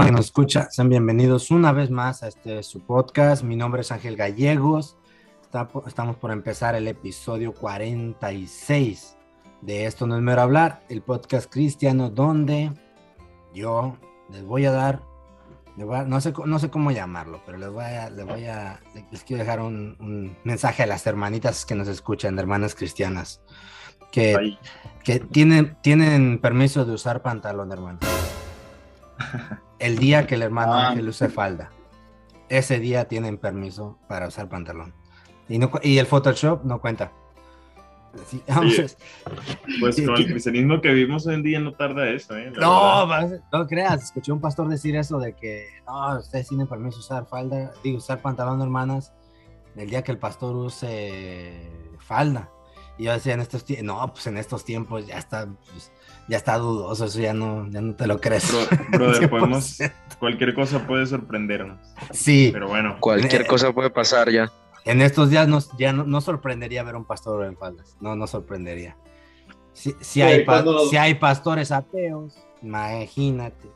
Que nos escucha, sean bienvenidos una vez más a este su podcast. Mi nombre es Ángel Gallegos. Está- estamos por empezar el episodio 46 de Esto no es mero hablar, el podcast cristiano donde yo les voy a dar, voy a- no, sé, no sé cómo llamarlo, pero les voy a, les voy a, les quiero dejar un, un mensaje a las hermanitas que nos escuchan, hermanas cristianas, que, que tienen, tienen permiso de usar pantalón, hermano. El día que el hermano Ah. Ángel use falda, ese día tienen permiso para usar pantalón. Y, no, y el Photoshop no cuenta. Sí, vamos a- Pues con el cristianismo que vivimos hoy en día no tarda eso, ¿eh? No, verdad. no creas, escuché un pastor decir eso de que no, ustedes tienen permiso usar falda, digo, usar pantalón, hermanas, el día que el pastor use falda. Y yo decía en estos no, pues en estos tiempos ya está, pues, ya está dudoso, eso ya no, ya no te lo crees. Bro- brother, 100%. podemos, cualquier cosa puede sorprendernos. Sí, Pero bueno, Cualquier Eh, cosa puede pasar ya. en estos días nos, ya no, no sorprendería ver un pastor en faldas, no, no sorprendería. Si, si Sí, hay, pa- cuando- si hay pastores ateos, imagínate.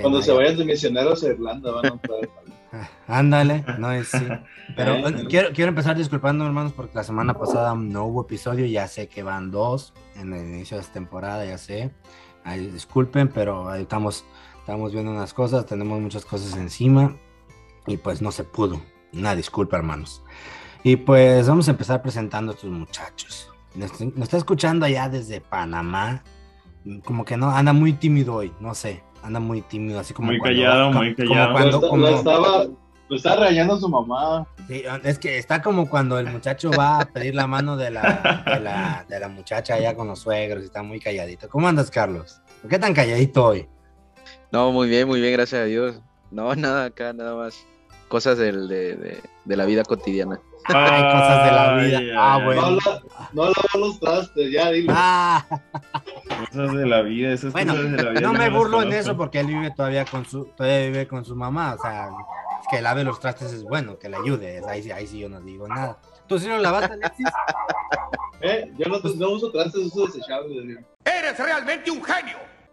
Cuando se vayan de misioneros a Irlanda van a entrar. Ah, Ándale, no es sí. Pero Eh, quiero, quiero empezar disculpando, hermanos, porque la semana pasada no hubo episodio. Ya sé que van dos en el inicio de esta temporada, ya sé. Ay, disculpen, pero ahí estamos, estamos viendo unas cosas, tenemos muchas cosas encima y pues no se pudo. Una disculpa, hermanos. Y pues vamos a empezar presentando a estos muchachos. Nos, nos está escuchando allá desde Panamá. Como que no, anda muy tímido hoy, no sé. Anda muy tímido, así como Muy cuando- callado, como- muy como callado. cuando- lo, esta- como- lo estaba, lo estaba rayando su mamá. Sí, es que está como cuando el muchacho va a pedir la mano de la, de la, de la muchacha allá con los suegros y está muy calladito. ¿Cómo andas, Carlos? ¿Por qué tan calladito hoy? No, muy bien, muy bien, gracias a Dios. No, nada acá, nada más. Cosas del- de, de- de la vida cotidiana. Ay, cosas de la vida. Ay, Ah, bueno. No, la, no los trastes, ya dile. Ah, Cosas de la vida, esas bueno, cosas de la vida. no me burlo en eso porque él vive todavía con su, todavía vive con su mamá. O sea, es que lave los trastes es bueno, que le ayude. Ahí, sí- ahí sí yo no digo nada. ¿Tú sí lo lavaste, Alexis? Eh, yo no, no uso trastes, uso desechables. digo,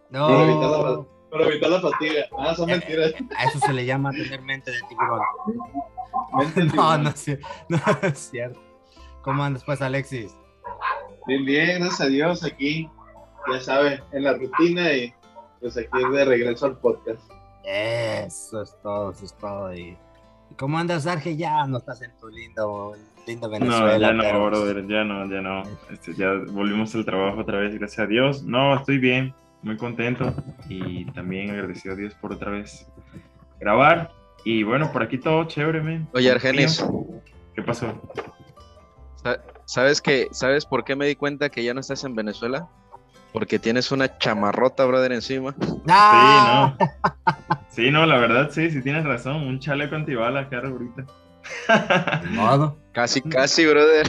No. Para evitar la, para evitar la fatiga. Ah, son Eh, mentiras. A eso se le llama tener mente de tiburón. Mente No, tiburón. no es, no es cierto. ¿Cómo andas, pues, Alexis? Bien, bien, gracias a Dios aquí. Ya saben, en la rutina y pues aquí de regreso al podcast. Eso es todo, eso es todo. ¿Y cómo andas, Arge? Ya no estás en tu lindo, lindo No, Venezuela. ya no, pero- brother, ya no, ya no. Este, ya volvimos al trabajo otra vez, gracias a Dios. No, estoy bien, muy contento y también agradecido a Dios por otra vez grabar. Y bueno, por aquí todo chévere, men. Oye, Argenis, ¿Qué pasó? sa- ¿sabes que, ¿sabes por qué me di cuenta que ya no estás en Venezuela? Porque tienes una chamarrota, brother, encima. ¡Ah! Sí, no. Sí, no, la verdad, sí, sí tienes razón. Un chaleco antibalas, cara, ahorita. Modo. Casi, casi, brother.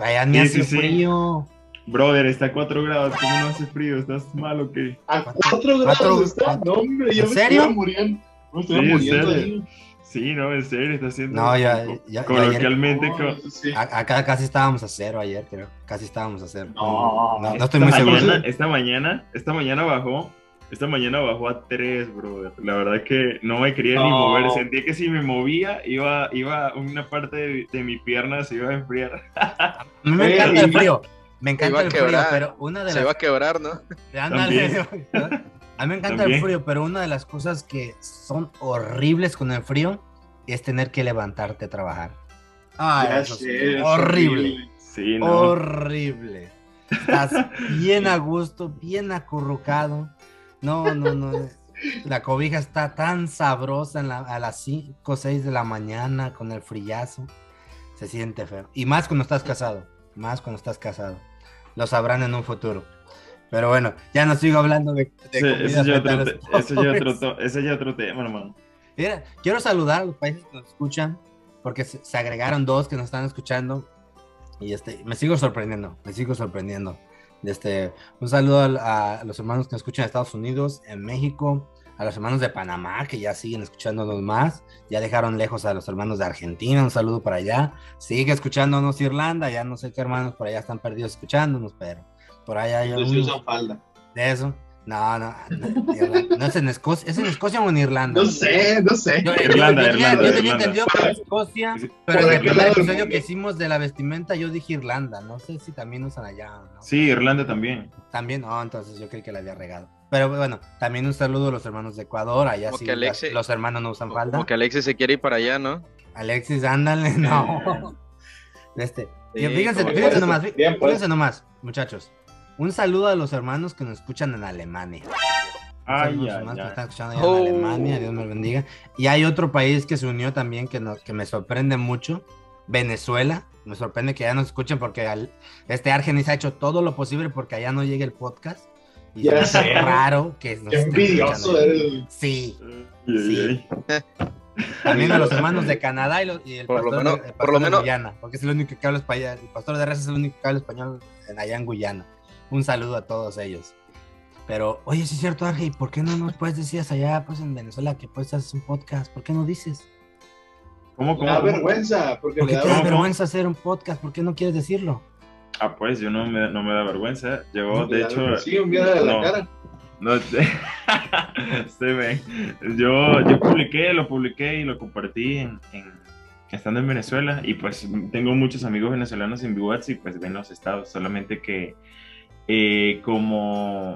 Allá ni Sí, hace sí, sí. frío. Brother, está a 4 grados, ¿cómo no hace frío? ¿Estás mal o qué? A Cuatro- cuatro grados cuatro- está. cuatro- No, hombre, yo ¿En me serio? estoy muriendo. Me estoy Sí, en muriendo serio. ahí. Sí, no, en serio, está haciendo. No, ya, ya, ya Coloquialmente, No, eso sí. A- Acá casi estábamos a cero ayer, creo. Casi estábamos a cero. No, no, no estoy muy seguro. mañana, esta mañana, esta mañana bajó, esta mañana bajó a 3, brother. La verdad es que no me quería ni mover. Sentía que si me movía, iba, iba una parte de, de mi pierna se iba a enfriar. A mí me encanta el frío. Me encanta el frío, pero una de Se las va a quebrar, ¿no? Ándale. A mí me encanta También. el frío, pero una de las cosas que son horribles con el frío es tener que levantarte a trabajar. Ah, Ya eso sé, es horrible, Sí, no. horrible. Estás bien a gusto, bien acurrucado. No, no, no. La cobija está tan sabrosa en la- a las 5 o 6 de la mañana con el frillazo. Se siente feo. Y más cuando estás casado. Más cuando estás casado. Lo sabrán en un futuro. Pero bueno, ya no sigo hablando de, de Ese, ese ya otro, ese ya otro, ese ya otro tema, hermano. Mira, quiero saludar a los países que nos escuchan, porque se, se agregaron dos que nos están escuchando. Y este, me sigo sorprendiendo, me sigo sorprendiendo. Este, un saludo a, a los hermanos que nos escuchan en Estados Unidos, en México, a los hermanos de Panamá que ya siguen escuchándonos más, ya dejaron lejos a los hermanos de Argentina, un saludo para allá, sigue escuchándonos Irlanda, ya no sé qué hermanos por allá están perdidos escuchándonos, pero por allá hay Los usan falda. de eso. No, no, no, es en Escocia, ¿es en Escocia o en Irlanda? No sé, no sé. Yo, Irlanda, yo tenía, Irlanda, yo tenía entendido que Escocia, pero en el primer episodio que hicimos de la vestimenta yo dije Irlanda, no sé si también usan allá o no. Sí, Irlanda también. También, no, entonces yo creí que la había regado. Pero bueno, también un saludo a los hermanos de Ecuador, allá Como sí Alexe- los hermanos no usan falda. Como que Alexis se quiere ir para allá, ¿no? Alexis, ándale, no. Este, Sí, fíjense, fíjense nomás, pues. fíjense nomás, muchachos. Un saludo a los hermanos que nos escuchan en Alemania. Ay, Saludos a los ay, hermanos que están escuchando allá Oh. en Alemania, Dios me bendiga. Y hay otro país que se unió también que, nos, que me sorprende mucho, Venezuela. Me sorprende que ya nos escuchen porque al- este Argenis ha hecho todo lo posible porque allá no llegue el podcast. Y Ya sé. raro que nos Qué envidioso eres. Sí, también a los hermanos de Canadá y, los- y el Por lo pastor, menos- de, el por pastor lo de menos- Guyana, porque es el único que habla español. El pastor de Reyes es el único que habla español en- allá en Guyana. Un saludo a todos ellos. Pero, oye, sí es cierto, Ángel, ¿por qué no nos puedes decir allá, pues en Venezuela, que puedes hacer un podcast? ¿Por qué no dices? ¿Cómo, Me cómo? da cómo? vergüenza, porque ¿Por me qué da te da ¿Cómo? vergüenza hacer un podcast? ¿Por qué no quieres decirlo? Ah, pues yo no me, no me da vergüenza. Yo, me de da hecho, vergüenza. Sí, mira la no. cara. No, se ven. Yo, yo publiqué, lo publiqué y lo compartí en, en- estando en Venezuela y pues tengo muchos amigos venezolanos en y pues ven los estados, solamente que eh, como,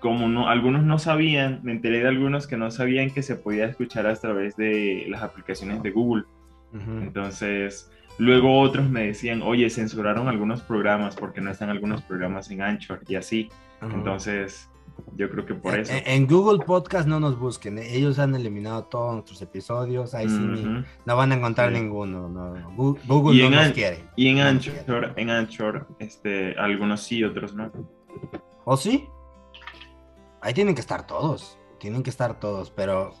como no, algunos no sabían, me enteré de algunos que no sabían que se podía escuchar a través de las aplicaciones de Google. Entonces, luego otros me decían, oye, censuraron algunos programas porque no están algunos programas en Anchor y así. Entonces, yo creo que por En- eso. En, en Google Podcast no nos busquen. eh, Ellos han eliminado todos nuestros episodios. Ahí sí ni- Ujú. no van a encontrar Sí. ninguno. no. Google Y no en nos quiere. Y en No Anchor, en Anchor, este, algunos sí, otros no. ¿O sí? Ahí tienen que estar todos. Tienen que estar todos. Pero,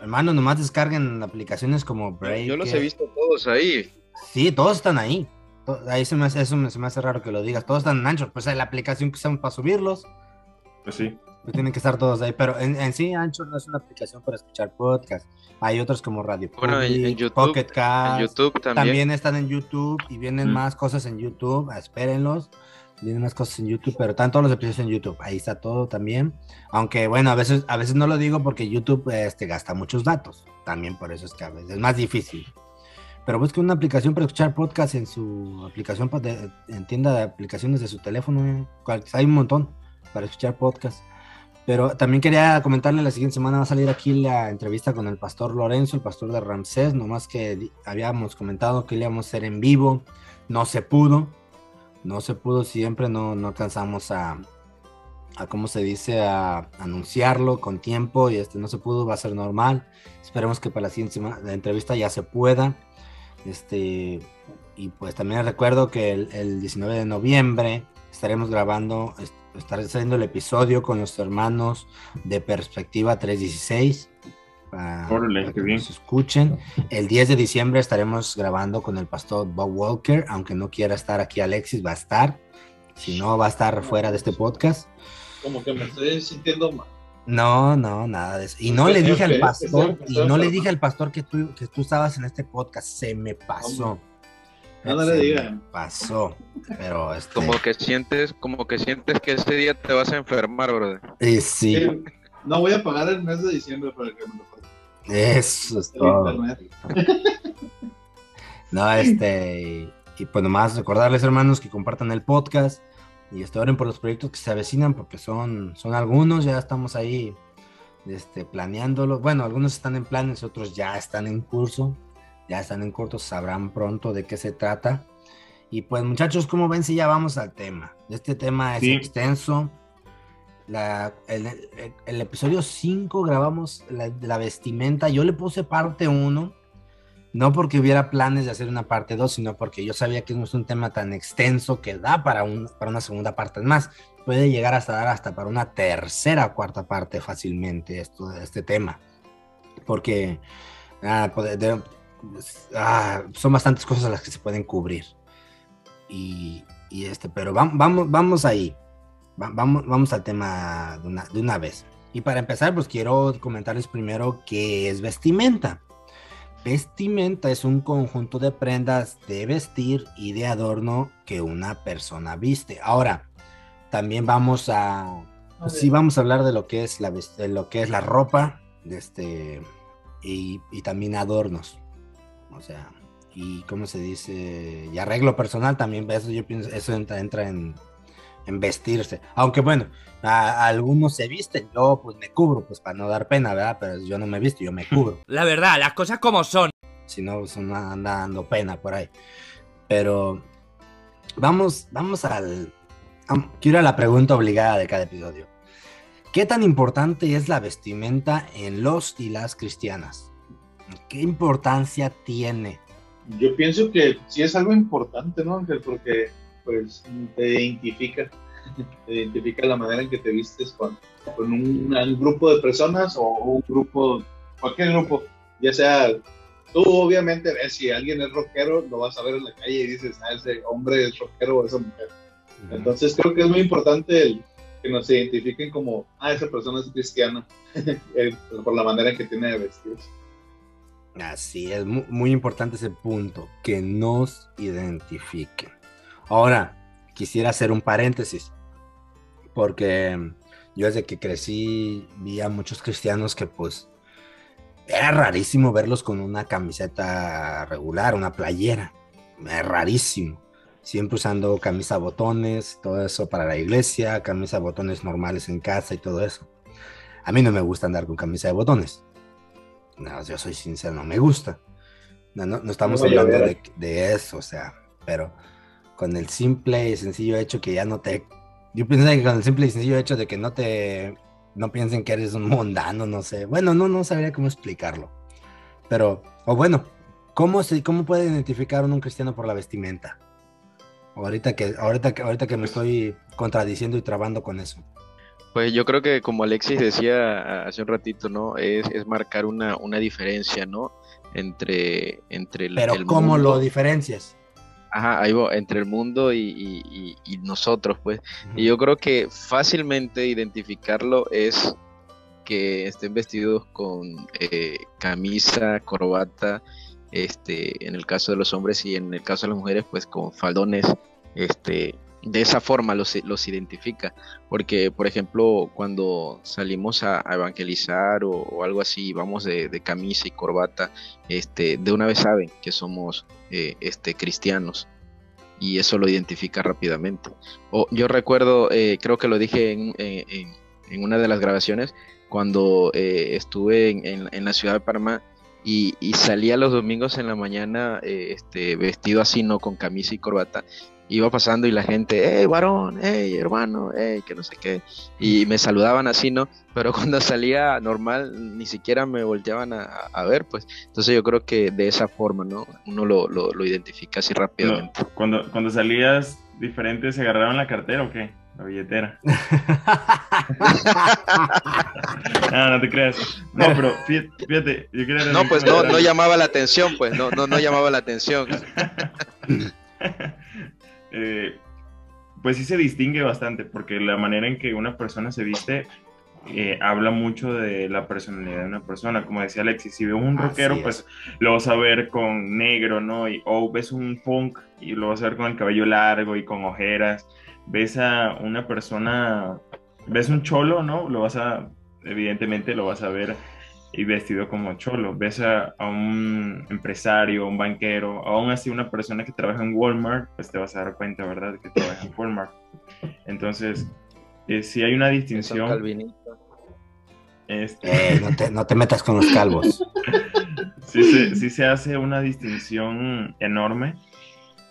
hermano, nomás descarguen aplicaciones como Break. Yo los he visto todos ahí. Sí, todos están ahí. To- Ahí se me hace, eso se me hace raro que lo digas. Todos están en Anchor. Pues la aplicación que usamos para subirlos. Pues sí. Pues tienen que estar todos ahí. Pero en, en sí, Anchor no es una aplicación para escuchar podcast. Hay otros como Radio Bueno, en- en YouTube- Pocket En Cast. YouTube También. también. están en YouTube y vienen Mm. más cosas en YouTube. Espérenlos. Vienen más cosas en YouTube, pero están todos los episodios en YouTube. Ahí está todo también. Aunque bueno, a veces, a veces no lo digo porque YouTube este, gasta muchos datos. También por eso es que a veces es más difícil. Pero busquen una aplicación para escuchar podcast en su aplicación, en tienda de aplicaciones de su teléfono. eh. Cual- Hay un montón para escuchar podcast. Pero también quería comentarle, la siguiente semana va a salir aquí la entrevista con el pastor Lorenzo, el pastor de Ramsés, nomás que habíamos comentado que íbamos a hacer en vivo, no se pudo, no se pudo siempre, no, no alcanzamos a, a, ¿cómo se dice?, a anunciarlo con tiempo y este no se pudo, va a ser normal. Esperemos que para la siguiente semana la entrevista ya se pueda. Este, y pues también recuerdo que el, el 19 de noviembre estaremos grabando, est- estaré haciendo el episodio con los hermanos de Perspectiva 316. Para, Órale, para que bien. nos escuchen. El 10 de diciembre estaremos grabando con el pastor Bob Walker, aunque no quiera estar aquí Alexis, va a estar. Si no, va a estar fuera de este podcast. Como que me estoy sintiendo mal. No, no, nada de eso. Y no le dije al pastor, y no le dije al pastor que tú, que tú estabas en este podcast. Se me pasó. No, le digan. Pasó. Pero este. Como que sientes, como que sientes que ese día te vas a enfermar, brother. eh, sí, Sí, No voy a pagar el mes de diciembre para que me lo pague eso es el todo. No, este. Y pues nomás recordarles, hermanos, que compartan el podcast y este, oren por los proyectos que se avecinan, porque son, son algunos, ya estamos ahí este, planeándolo. Bueno, algunos están en planes, otros ya están en curso, ya están en corto, sabrán pronto de qué se trata. Y pues, muchachos, ¿cómo ven si ya vamos al tema? Este tema es Sí. extenso. La- el, el- el episodio 5 grabamos la, la vestimenta. Yo le puse parte 1 no porque hubiera planes de hacer una parte 2, sino porque yo sabía que no es un tema tan extenso que da para, un, para una segunda parte. Más, puede llegar hasta dar hasta para una tercera o cuarta parte fácilmente esto, este tema. porque ah, pues, de- ah, son bastantes cosas las que se pueden cubrir. Y, y este, pero vamos, vamos, vamos ahí. Va- vamos, vamos al tema de una, de una vez. Y para empezar, pues quiero comentarles primero qué es vestimenta. Vestimenta es un conjunto de prendas de vestir y de adorno que una persona viste. Ahora, también vamos a, pues sí, vamos a hablar de lo que es la, de lo que es la ropa, de este, y, y también adornos. O sea, y cómo se dice, y arreglo personal también, eso yo pienso, eso entra, entra en, en vestirse. Aunque bueno, a, a algunos se visten, yo pues me cubro, pues para no dar pena, ¿verdad? Pero yo no me visto, yo me cubro. La verdad, las cosas como son. si no, pues anda dando pena por ahí. Pero vamos, vamos al. Quiero a la pregunta obligada de cada episodio. ¿Qué tan importante es la vestimenta en los y las cristianas? ¿Qué importancia tiene? Yo pienso que sí es algo importante, ¿no, Ángel? Porque pues te identifica, te identifica la manera en que te vistes con, con un, un grupo de personas o un grupo, cualquier grupo, ya sea, tú obviamente ves si alguien es rockero, lo vas a ver en la calle y dices, ah, ese hombre es rockero o esa mujer. Entonces creo que es muy importante el que nos identifiquen como, ah, esa persona es cristiana, por la manera en que tiene de vestirse. Así es, mu- muy, importante ese punto, que nos identifiquen. Ahora, quisiera hacer un paréntesis, porque yo desde que crecí vi a muchos cristianos que pues era rarísimo verlos con una camiseta regular, una playera, es rarísimo. Siempre usando camisa botones, todo eso para la iglesia, camisa botones normales en casa y todo eso. A mí no me gusta andar con camisa de botones. No, yo soy sincero, no me gusta. No, no, no estamos No, hablando de, de eso, o sea, pero con el simple y sencillo hecho que ya no te... Yo pienso que con el simple y sencillo hecho de que no te... No piensen que eres un mundano, no sé. Bueno, no, no sabría cómo explicarlo. Pero, o bueno, ¿cómo, se, ¿cómo puede identificar uno un cristiano por la vestimenta? Ahorita que, ahorita que, ahorita que me estoy contradiciendo y trabando con eso. Pues yo creo que como Alexis decía hace un ratito, ¿no? Es, es marcar una, una diferencia, ¿no? Entre, entre el, Pero el ¿cómo mundo- lo diferencias? Ajá, ahí va, entre el mundo y, y- y- y nosotros, pues. Y yo creo que fácilmente identificarlo es que estén vestidos con eh, camisa, corbata, este, en el caso de los hombres y en el caso de las mujeres, pues con faldones, este, de esa forma los, los identifica. Porque, por ejemplo, cuando salimos a, evangelizar o, algo así, vamos de, camisa y corbata, este, de una vez saben que somos eh, este, cristianos y eso lo identifica rápidamente. O, yo recuerdo, eh, creo que lo dije en, en- una de las grabaciones, cuando eh, estuve en, en- la ciudad de Panamá y, y salía los domingos en la mañana este, vestido así, ¿no? Con camisa y corbata. Iba pasando y la gente, hey, varón, hey, hermano, hey, que no sé qué. Y me saludaban así, ¿no? Pero cuando salía normal, ni siquiera me volteaban a, a ver, pues. Entonces yo creo que de esa forma, ¿no? Uno lo, lo, lo identifica así No, rápidamente. cuando, cuando salías diferente, ¿se agarraron la cartera o qué? La billetera. Ah, no te creas. No, pero fíjate, fíjate, yo quería No, pues no, no llamaba la atención, pues, no, no, no llamaba la atención. Eh, pues sí se distingue bastante, porque la manera en que una persona se viste eh, habla mucho de la personalidad de una persona. Como decía Alexis, si ves un rockero, es. pues lo vas a ver con negro, ¿no? Y, o ves un punk y lo vas a ver con el cabello largo y con ojeras. Ves a una persona, ves un cholo, ¿no? Lo vas a, evidentemente lo vas a ver y vestido como cholo. Ves a, a un empresario, un banquero, aún así una persona que trabaja en Walmart, pues te vas a dar cuenta, ¿verdad? Que trabaja en Walmart. Entonces, eh, si hay una distinción, este, Eh, no, te, no te metas con los calvos. sí, se, sí se hace una distinción enorme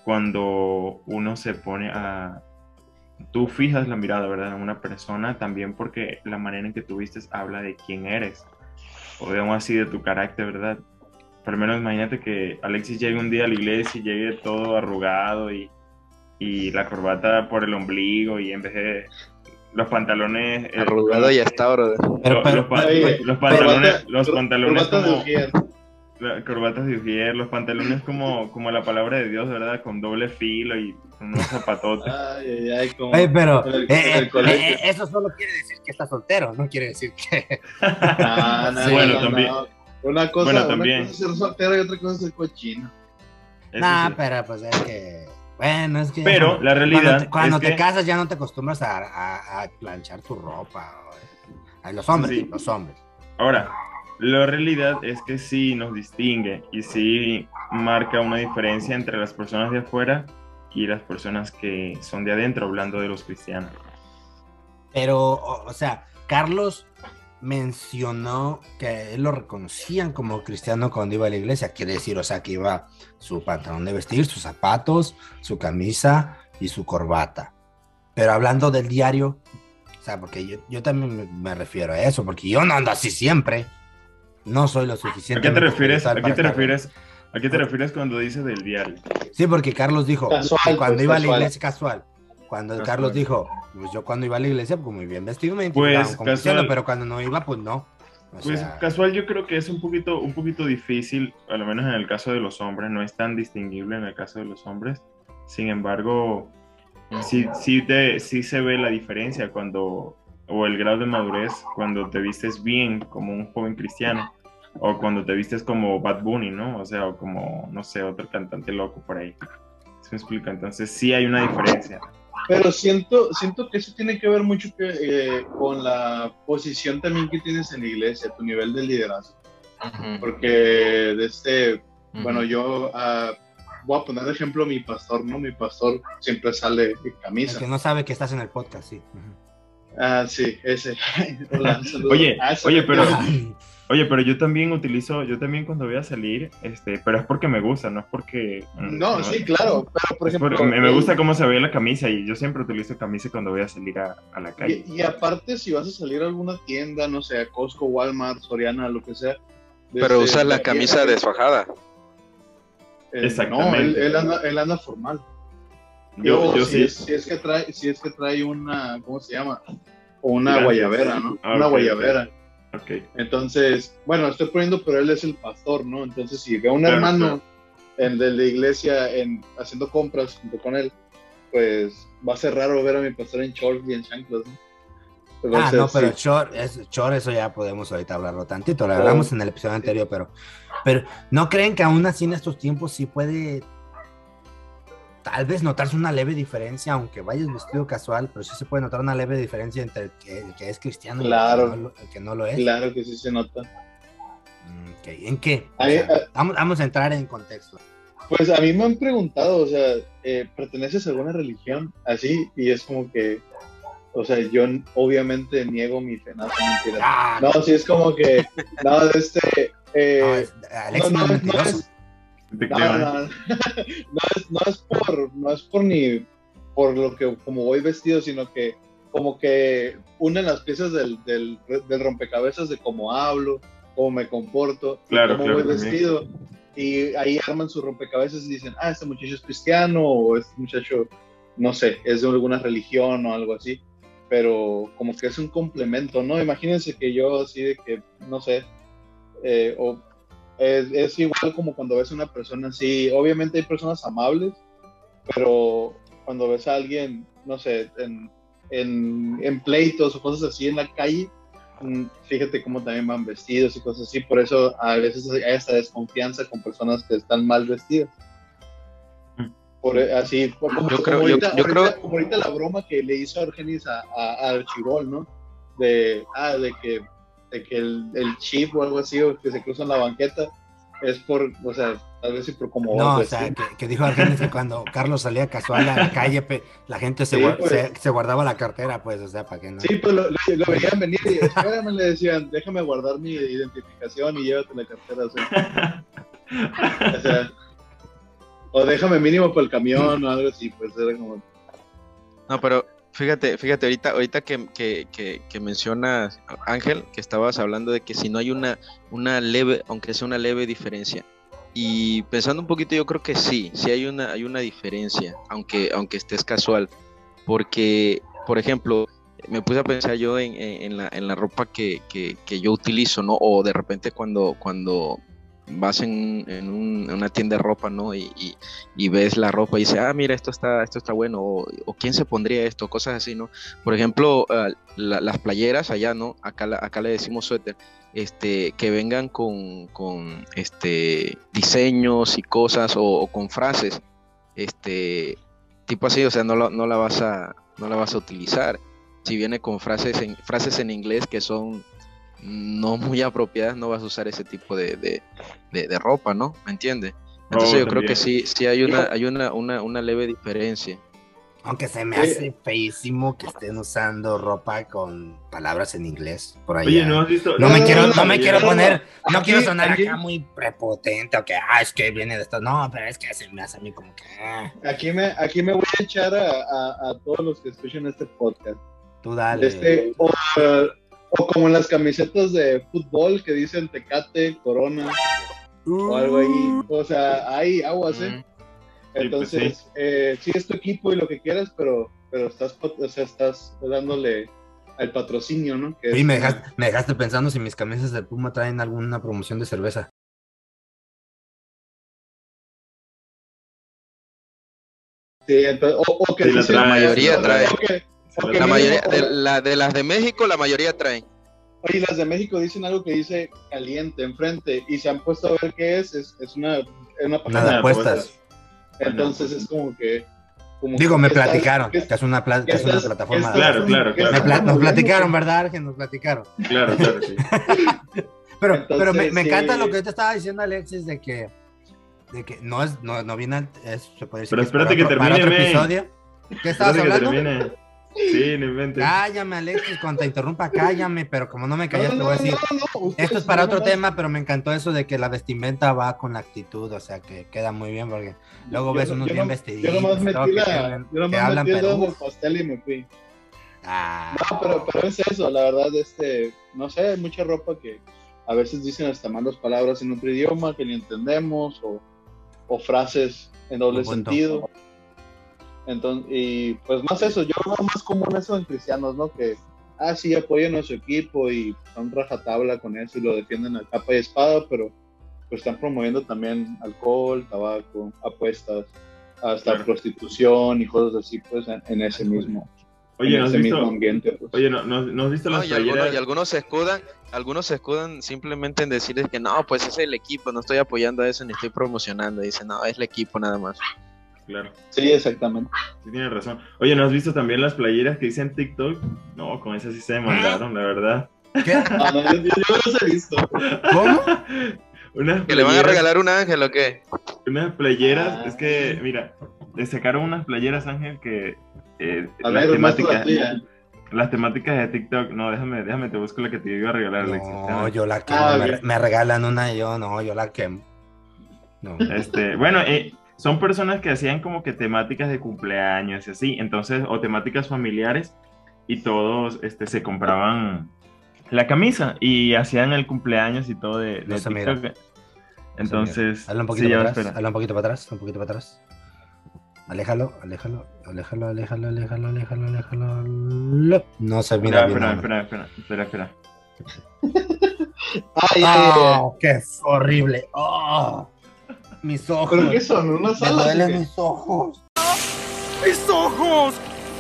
cuando uno se pone a... Tú fijas la mirada, ¿verdad? En una persona también porque la manera en que tú vistes habla de quién eres o aún así de tu carácter, ¿verdad? Por lo menos imagínate que Alexis llegue un día a la iglesia y llegue todo arrugado y, y la corbata por el ombligo y en vez de los pantalones. eh, Arrugado ya está. Pero, pero- los, los pantalones, corbata- los pantalones como. La- corbatas de ujier, los pantalones como, como la palabra de Dios, ¿verdad? Con doble filo y con unos zapatotes. Ay, ay, ay, como. Oye, pero el- eh, eh, eh, eso solo quiere decir que está soltero, no quiere decir que... Ah, no, Sí. no, Bueno, no, también. no. Una cosa, Bueno, una cosa es ser soltero y otra cosa es ser cochino. Eso nah, sí. pero pues es que... Bueno, es que... Pero la realidad Cuando te, cuando es te que- casas ya no te acostumbras a, a- a planchar tu ropa. o- A los hombres, Sí. los hombres. Ahora, la realidad es que sí nos distingue y sí marca una diferencia entre las personas de afuera y las personas que son de adentro, hablando de los cristianos. Pero, o, sea, Carlos mencionó que él lo reconocían como cristiano cuando iba a la iglesia. Quiere decir, o sea, que iba su pantalón de vestir, sus zapatos, su camisa y su corbata. Pero hablando del diario, o sea, porque yo, yo también me refiero a eso, porque yo no ando así siempre. No soy lo ¿A suficiente. qué te refieres? ¿A qué te refieres? ¿A qué te refieres cuando dices del diario? Sí, porque Carlos dijo Casual, que cuando pues, iba a la iglesia casual. Cuando Casual. Carlos dijo, pues yo cuando iba a la iglesia, pues muy bien vestido, me Pues, casual. pero cuando no iba, pues no. O Pues sea, casual yo creo que es un poquito, un poquito difícil, a lo menos en el caso de los hombres, no es tan distinguible en el caso de los hombres. Sin embargo, sí, sí, te- sí se ve la diferencia cuando, o el grado de madurez, cuando te vistes bien como un joven cristiano, o cuando te vistes como Bad Bunny, ¿no? O sea, o como, no sé, otro cantante loco por ahí. ¿Se me explica? Entonces sí hay una diferencia. Pero siento, siento que eso tiene que ver mucho que, eh, con la posición también que tienes en la iglesia, tu nivel de liderazgo. Porque de este, bueno, yo ah, voy a poner de ejemplo a mi pastor, ¿no? Mi pastor siempre sale de el camisa. que no sabe que estás en el podcast, sí. Ah, sí, ese. Hola, saludos. Oye, Ah, oye, pero-. Oye, pero yo también utilizo, yo también cuando voy a salir, este, pero es porque me gusta, no es porque... mm, No, sí, claro, pero por ejemplo. porque me, gusta cómo se ve la camisa y yo siempre utilizo camisa cuando voy a salir a, a la calle. Y, y aparte, si vas a salir a alguna tienda, no sé, a Costco, Walmart, Soriana, lo que sea. Pero este, usa la camisa desfajada. eh, Exactamente. No, él, él anda, él anda formal. Yo, O yo si, sí. es, si es que trae, si es que trae una, ¿cómo se llama? O una Gracias. guayabera, ¿no? Ah, una ok, guayabera. Ok. Entonces, bueno, estoy poniendo, pero él es el pastor, ¿no? Entonces, si ve a un Claro, hermano en, de la iglesia en, haciendo compras junto con él, pues va a ser raro ver a mi pastor en shorts y en chanclas, ¿no? Ah, no, pero sí. Chor, es, Chor, eso ya podemos ahorita hablarlo tantito, lo hablamos en el episodio anterior, pero, pero ¿no creen que aún así en estos tiempos sí puede tal vez notarse una leve diferencia, aunque vayas vestido casual, pero sí se puede notar una leve diferencia entre el que, el que es cristiano Claro. y el que no, lo- el que no lo es? Claro que sí se nota. Mm, ok, ¿En qué? Sea, ah, vamos, vamos a entrar en contexto. Pues a mí me han preguntado, o sea, eh, ¿perteneces a alguna religión? Así, y es como que, o sea, yo obviamente niego mi fe, no. Ah, No, sí es como que, no, de este, eh, no, es- Alex no, no, no, es no mentiroso. es- no, Efectivamente. no, no es, no es por, no es por ni por lo que como voy vestido, sino que como que unen las piezas del, del, del rompecabezas de cómo hablo, cómo me comporto, Claro, cómo claro, voy también. vestido. Y ahí arman su rompecabezas y dicen, ah, este muchacho es cristiano o este muchacho, no sé, es de alguna religión o algo así. Pero como que es un complemento, ¿no? Imagínense que yo así de que, no sé, eh, o es, es igual como cuando ves a una persona así, obviamente hay personas amables, pero cuando ves a alguien, no sé, en, en, en pleitos o cosas así en la calle, mm, fíjate cómo también van vestidos y cosas así, por eso a veces hay esta desconfianza con personas que están mal vestidas. Por, así, como, Yo como creo- yo- ahorita, yo ahorita- creo- como ahorita la broma que le hizo Argenis a, a, a Archibol, ¿no? De, ah, de que, de que el, el chip o algo así, o que se cruza en la banqueta, es por, o sea, tal vez sí por como No, o sea, que, que dijo Argenis que cuando Carlos salía casual a la calle, pe- la gente se, Sí, guar- pues. se, se guardaba la cartera, pues, o sea, para que no. Sí, pues lo, lo, lo veían venir y espérame, le decían, déjame guardar mi identificación y llévate la cartera. O sea, o, sea, o déjame mínimo por el camión o algo así, pues era como... No, pero fíjate, fíjate, ahorita, ahorita que, que, que, que mencionas, Ángel, que estabas hablando de que si no hay una, una leve, aunque sea una leve diferencia. Y pensando un poquito, yo creo que sí, sí hay una, hay una diferencia, aunque, aunque estés casual. Porque, por ejemplo, me puse a pensar yo en, en- en la, en la ropa que, yo utilizo, ¿no? O de repente cuando, cuando vas en, en un- en una tienda de ropa, ¿no? Y, y- ves la ropa y dices, ah, mira, esto está, esto está bueno, o, quién se pondría esto, cosas así, ¿no? Por ejemplo, la- las playeras allá, ¿no? Acá, la- acá le decimos suéter, este, que vengan con, con este, diseños y cosas o, o con frases, este, tipo así, o sea, no, lo- no la vas a, no la vas a utilizar. Si viene con frases en, frases en inglés que son no muy apropiadas, no vas a usar ese tipo de, de, de- de ropa, ¿no? ¿Me entiendes? Entonces Oh, yo creo que sí, sí hay una, hay una, una, una leve diferencia. Aunque se me hace feísimo que estén usando ropa con palabras en inglés por allá. Oye, ¿no has visto? No me No, quiero, no, no me no, quiero no, poner, no Aquí- quiero sonar aquí- acá muy prepotente o que, ah, es que viene de esto. No, pero es que se me hace a mí como que, ah, Aquí me, aquí me voy a echar a, a- a todos los que escuchan este podcast. tú dale. Este, o, o como en las camisetas de fútbol que dicen Tecate, Corona o algo ahí. O sea, hay aguas, ¿eh? Mm. pues Entonces, sí. eh, sí es tu equipo y lo que quieras, pero, pero estás, o sea, estás dándole al patrocinio, ¿no? Que es- me dejaste, me dejaste pensando si mis camisas de Puma traen alguna promoción de cerveza. Sí, entonces, o, o que Sí, sí la se- trae, La mayoría trae. que- o que La mayoría, de, la, de las de México, la mayoría traen. Oye, las de México dicen algo que dice caliente enfrente y se han puesto a ver qué es. Es, es una, es una página Nada, de apuestas. Entonces es como que. como Digo, que me estás- platicaron que- que es una, pla- que es una estás- plataforma. Claro, claro, claro. Me pla- nos platicaron, ¿verdad, Argen? Nos platicaron. Claro, claro, sí. Pero, Entonces, pero me, me sí. encanta lo que te estaba diciendo, Alexis, de que, de que no es, no, no viene, al- es, se puede decir Pero espérate que termine, otro episodio. ¿Qué estabas Espérate que hablando? termine. Sí, no inventes. Cállame, Alexis, cuando te interrumpa, cállame, pero como no me callas, No, te voy a decir. no, no, Esto es para no otro tema, pero me encantó eso de que la vestimenta va con la actitud, o sea, que queda muy bien, porque luego Yo ves no- unos yo bien vestiditos. Yo nomás metí la. Yo que nomás hablan, metí el pastel y me fui. ah, No, pero, pero es eso, la verdad, este, no sé, hay mucha ropa que a veces dicen hasta malas palabras en otro idioma que ni entendemos, o, o frases en doble punto. Entonces, y pues más eso, yo veo más común eso en cristianos, ¿no? Que, ah, sí, apoyan a su equipo y son rajatabla con eso y lo defienden a capa y espada, pero pues están promoviendo también alcohol, tabaco, apuestas, hasta Claro. prostitución y cosas así, pues en, en ese mismo, Oye, en ¿no ese mismo visto? ambiente. Pues. Oye, ¿no, no, no has visto No, las y, algunos, y algunos se escudan, algunos se escudan simplemente en decirles que no, pues es el equipo, no estoy apoyando a eso ni estoy promocionando. Dicen, no, es el equipo nada más. Claro, Sí, exactamente. sí tienes razón. Oye, ¿no has visto también las playeras que dicen TikTok? No, con esas sí se demandaron, la verdad. ¿Qué? Ah, no, yo, yo- yo los he visto. ¿Cómo? Unas ¿Que le van a regalar un ángel o qué? Unas playeras, Ah. es que, mira, le sacaron unas playeras, Ángel, que eh, A las, ver, temáticas, las temáticas de TikTok, no, déjame, déjame, te busco la que te iba a regalar. No, yo la quemo. Ah, me regalan una y yo, no, yo la quemo. No. Este, bueno, eh, son personas que hacían como que temáticas de cumpleaños y así, entonces, o temáticas familiares, y todos este, se compraban la camisa y hacían el cumpleaños y todo de, de. TikTok. Entonces, Hazlo un poquito sí, para atrás. Hazlo un poquito para atrás. Un poquito para atrás. Aléjalo, aléjalo, aléjalo, aléjalo, aléjalo, aléjalo, aléjalo. No se mira Espera, bien. espera, espera, espera, espera, espera. Ay, ay, ay. Oh, qué horrible. Oh, mis ojos. ¿Pero qué son? ¿Unas Me alas? o duelen mis ojos. ¡Mis ojos!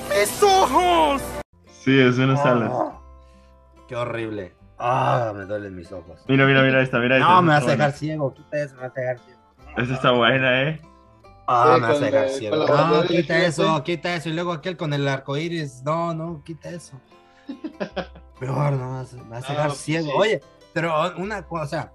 ¡Mis ojos! Sí, es una sala. Oh, qué horrible. Ah, me duelen mis ojos. Mira, mira, mira esta, mira esta. No, me vas a dejar ciego. Quita eso, me vas a dejar ciego. Esta está buena, ¿eh? Ah, Sí, me vas a dejar ciego. No, quita eso, quita eso. Y luego aquel con el arco iris. No, no, quita eso. Peor, no, me vas, me vas a No, dejar pues ciego. sí. Oye, pero una cosa.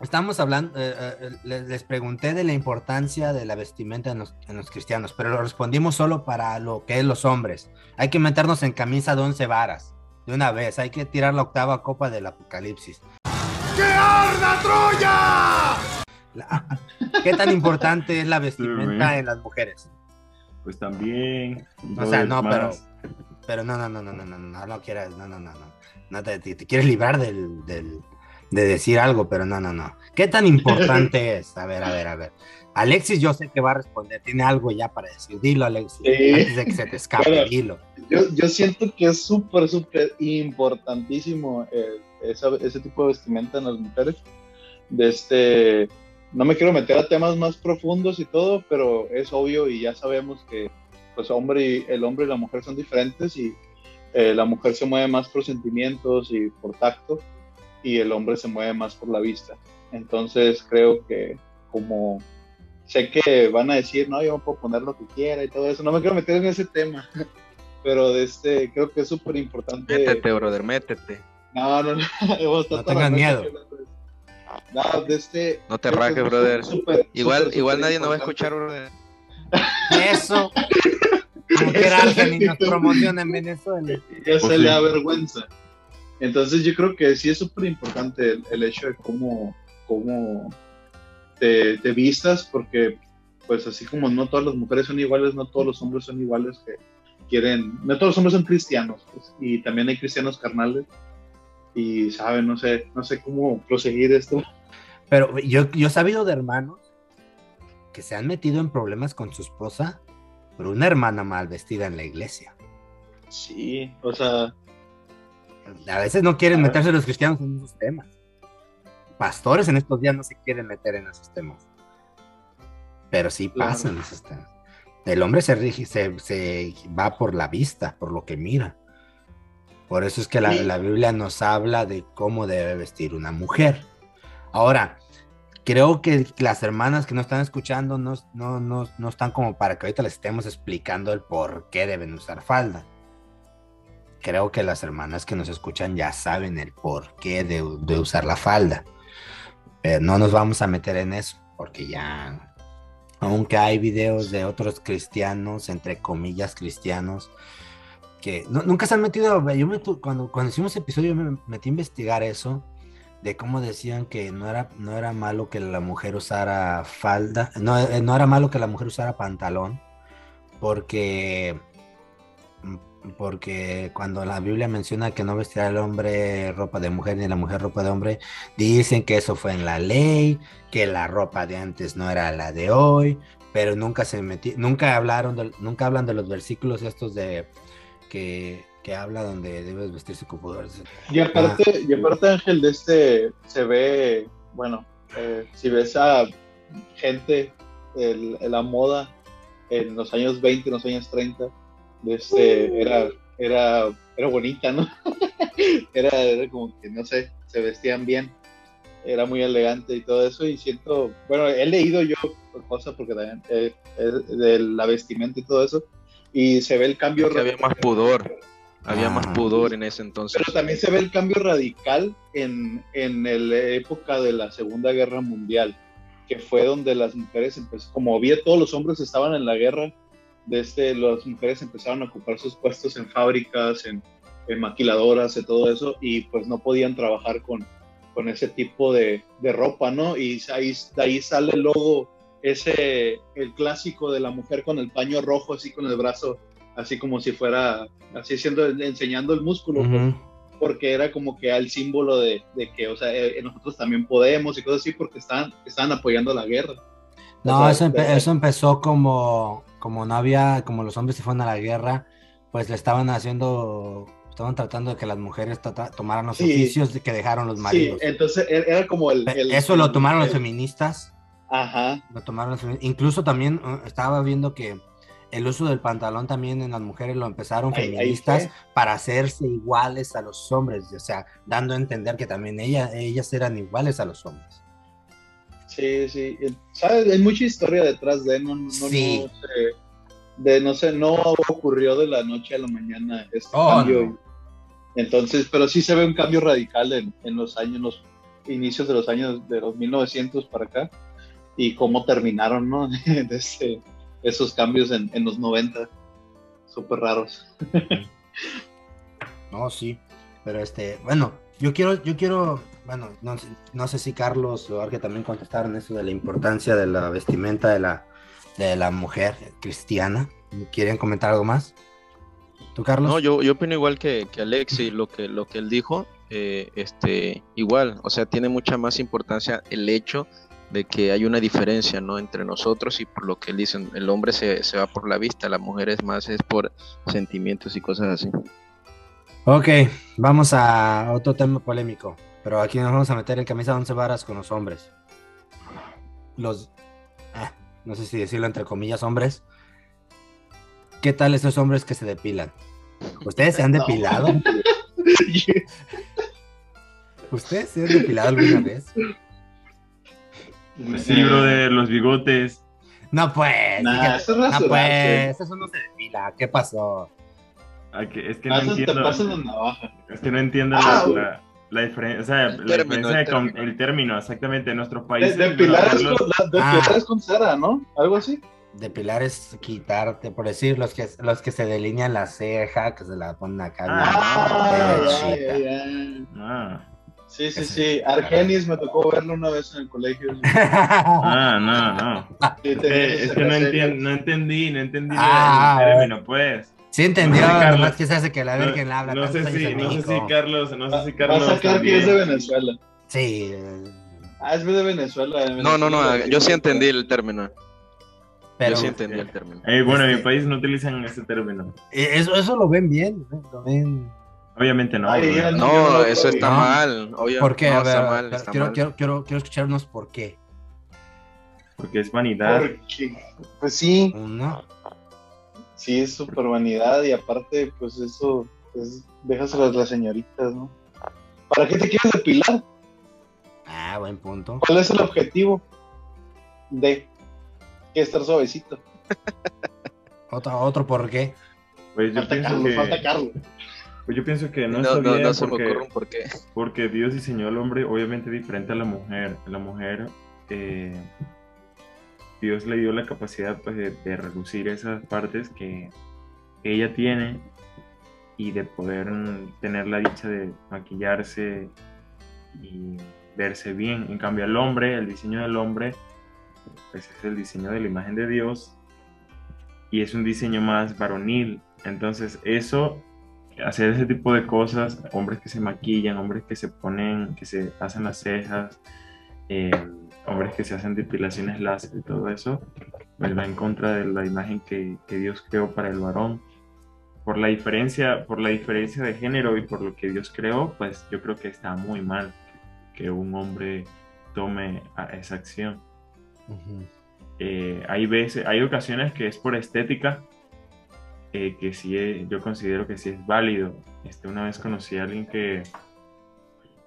Estamos hablando, eh, eh, les, pregunté de la importancia de la vestimenta en los, en los cristianos, pero lo respondimos solo para lo que es los hombres. Hay que meternos en camisa de once varas, de una vez. Hay que tirar la octava copa del apocalipsis. ¡Que arda Troya! La- ¿Qué tan importante es la vestimenta en las mujeres? Pues también. O sea, no, pero, pero no, no, no, no, no, no, no, no quieras, no, no, no, no, no te, te- te quieres librar del, del, de decir algo, pero no, no, no. ¿Qué tan importante es? A ver, a ver, a ver. Alexis, yo sé que va a responder, tiene algo ya para decir. Dilo, Alexis, Sí. antes de que se te escape, Bueno. dilo. Yo, yo siento que es súper, súper importantísimo eh, esa- ese tipo de vestimenta en las mujeres. De este, no me quiero meter a temas más profundos y todo, pero es obvio y ya sabemos que pues hombre y, el hombre y la mujer son diferentes y eh, la mujer se mueve más por sentimientos y por tacto y el hombre se mueve más por la vista. Entonces creo que como sé que van a decir, no, yo me puedo poner lo que quiera y todo eso, no me quiero meter en ese tema, pero de este, creo que es súper importante. Métete, brother, métete. No, no, no. No tengas miedo. No, de este. No te creo que rajes, es brother. Igual, igual nadie nos va a escuchar, brother. Eso. Como que era alguien y nos promociona en Venezuela. Ya se le da vergüenza. Entonces yo creo que sí es súper importante el, el hecho de cómo, cómo te, te vistas, porque pues así como no todas las mujeres son iguales, no todos los hombres son iguales que quieren, no todos los hombres son cristianos, pues, y también hay cristianos carnales, y saben, no sé, no sé cómo proseguir esto. Pero yo, yo he sabido de hermanos que se han metido en problemas con su esposa por una hermana mal vestida en la iglesia. Sí, o sea, A veces no quieren meterse los cristianos en esos temas. Pastores en estos días no se quieren meter en esos temas. Pero sí Claro. pasan esos temas. El hombre se, rige- se, se va por la vista, por lo que mira. Por eso es que la, Sí. la Biblia nos habla de cómo debe vestir una mujer. Ahora, creo que las hermanas que nos están escuchando no, no, no, no están como para que ahorita les estemos explicando el por qué deben usar falda. Creo que las hermanas que nos escuchan ya saben el porqué de, usar la falda. Pero no nos vamos a meter en eso, porque ya, aunque hay videos de otros cristianos, entre comillas cristianos, que nunca se han metido, yo me cuando, cuando hicimos episodio me metí a investigar eso, de cómo decían que no era, no era malo que la mujer usara falda, no, eh, no era malo que la mujer usara pantalón, porque, porque cuando la Biblia menciona que no vestirá el hombre ropa de mujer ni la mujer ropa de hombre, dicen que eso fue en la ley, que la ropa de antes no era la de hoy, pero nunca se metí, nunca hablaron, de- nunca hablan de los versículos estos de que, que habla donde debes vestirse con pudor. Y aparte, y aparte Ángel, de este se ve, bueno, eh, si ves a gente, el- la moda en los años 20, en los años 30, de este, era, era, era bonita, ¿no? era, era como que, no sé, se vestían bien, era muy elegante y todo eso, y siento, bueno, he leído yo cosas porque también, eh, eh, de la vestimenta y todo eso, y se ve el cambio Que había más pudor. Había más Ah. pudor en ese entonces. pero también se ve el cambio radical en, en la época de la Segunda Guerra Mundial, que fue donde las mujeres empezaron, como había todos los hombres estaban en la guerra, de este, las mujeres empezaron a ocupar sus puestos en fábricas, en, en maquiladoras, y todo eso, y pues no podían trabajar con, con ese tipo de, de ropa, ¿no? Y ahí, de ahí sale el logo, ese, el clásico de la mujer con el paño rojo, así con el brazo, así como si fuera, así siendo, enseñando el músculo, pues, Ujú. porque era como que al símbolo de, de que, o sea, eh, nosotros también podemos y cosas así, porque estaban, estaban apoyando la guerra. No, O sea, eso, empe- de- eso empezó como, como no había, como los hombres se fueron a la guerra, pues le estaban haciendo, estaban tratando de que las mujeres trata- tomaran los Sí. oficios que dejaron los Sí, maridos. entonces era era como el... el- eso lo tomaron los el- feministas, Ajá, lo tomaron los feministas. Incluso también uh, estaba viendo que el uso del pantalón también en las mujeres lo empezaron Ahí- feministas para hacerse iguales a los hombres, o sea, dando a entender que también ella, ellas eran iguales a los hombres. Sí, sí. eh, ¿Sabes? Hay mucha historia detrás de, no, no, no Sí. sé, de, no sé, no ocurrió de la noche a la mañana este Oh, cambio. no. Entonces, pero sí se ve un cambio radical en, en los años, los inicios de los años de los 1900 para acá y cómo terminaron, ¿no? De ese- esos cambios en, en los 90, súper raros. No, sí, pero este, bueno, yo quiero, yo quiero, bueno, no, sé- no sé si Carlos o Arge también contestaron eso de la importancia de la vestimenta de la, de la mujer cristiana. ¿Quieren comentar algo más? ¿Tú, Carlos? No, yo, yo opino igual que, que Alexi, lo que, lo que él dijo. eh, este, igual, o sea, tiene mucha más importancia el hecho de que hay una diferencia, ¿no? Entre nosotros y por lo que él dicen, el hombre se, se va por la vista, la mujer es más, es por sentimientos y cosas así. Ok, vamos a otro tema polémico, pero aquí nos vamos a meter en camisa de once varas con los hombres. Los, ah, no sé si decirlo entre comillas, hombres. ¿Qué tal esos hombres que se depilan? ¿Ustedes se han No. depilado? ¿Ustedes se han depilado alguna vez? Pues sí, brother, los bigotes. No pues, Nah, eso es no pues, eso no se depila, ¿qué pasó? Que- Es que no te entiendo. pasas la navaja. Es que no entiendo Ah, la, la, diferencia. O sea, El la término, diferencia el de con- término. el término, exactamente. En nuestros De, países. depilar es los- con, la- depilar Ah. es con cera, ¿no? Algo así. Depilar es quitarte, por decir, los que, los que se delinean la ceja, que se la ponen acá. Ah, ya. Ah, Sí, sí, sí. Argenis me tocó verlo una vez en el colegio. ah, no, no. Sí, Eh, es que no, serie. entien- no entendí, no entendí Ah, el término, pues. Sí entendió, No sé, Carlos. nomás que se hace que la No, Virgen habla no sé si, no sé si Carlos, no sé si Va Carlos. a sacar que es de. Venezuela. Sí. Ah, es de Venezuela. de No, no, no, yo sí entendí el término. Pero yo sí entendí el término. Eh, bueno, en Este- mi país no utilizan ese término. eh, eso, eso lo ven bien, ¿eh? lo ven. Obviamente no. Ay, No, no eso está mal. Obvio, ¿Por qué? no, a ver, está mal, está quiero, mal. quiero, quiero, quiero escucharnos por qué. Porque es vanidad. Porque, pues sí, Uno, sí, es super vanidad y aparte, pues eso, pues, déjaselo a las señoritas, ¿no? ¿Para qué te quieres depilar? ah, buen punto. ¿Cuál es el objetivo de que estar suavecito? Otro, otro por qué. Pues yo Falta pienso Carlos, que, falta Carlos. pues yo pienso que no, No, está no, bien no se me porque, ocurre un por qué. porque Dios diseñó al hombre obviamente diferente a la mujer. La mujer, eh, Dios le dio la capacidad pues, de, de reducir esas partes que, ella tiene y de poder tener la dicha de maquillarse y verse bien. En cambio, el hombre, el diseño del hombre, pues es el diseño de la imagen de Dios y es un diseño más varonil. Entonces, eso, hacer ese tipo de cosas, hombres que se maquillan, hombres que se ponen, que se hacen las cejas, eh, hombres que se hacen depilaciones láser y todo eso, va en contra de la imagen que, que Dios creó para el varón. Por la diferencia, por la diferencia de género y por lo que Dios creó, pues yo creo que está muy mal que un hombre tome a- esa acción. Eh, hay veces, hay ocasiones que es por estética, eh, que sí es- yo considero que sí es válido. Este, una vez conocí a alguien que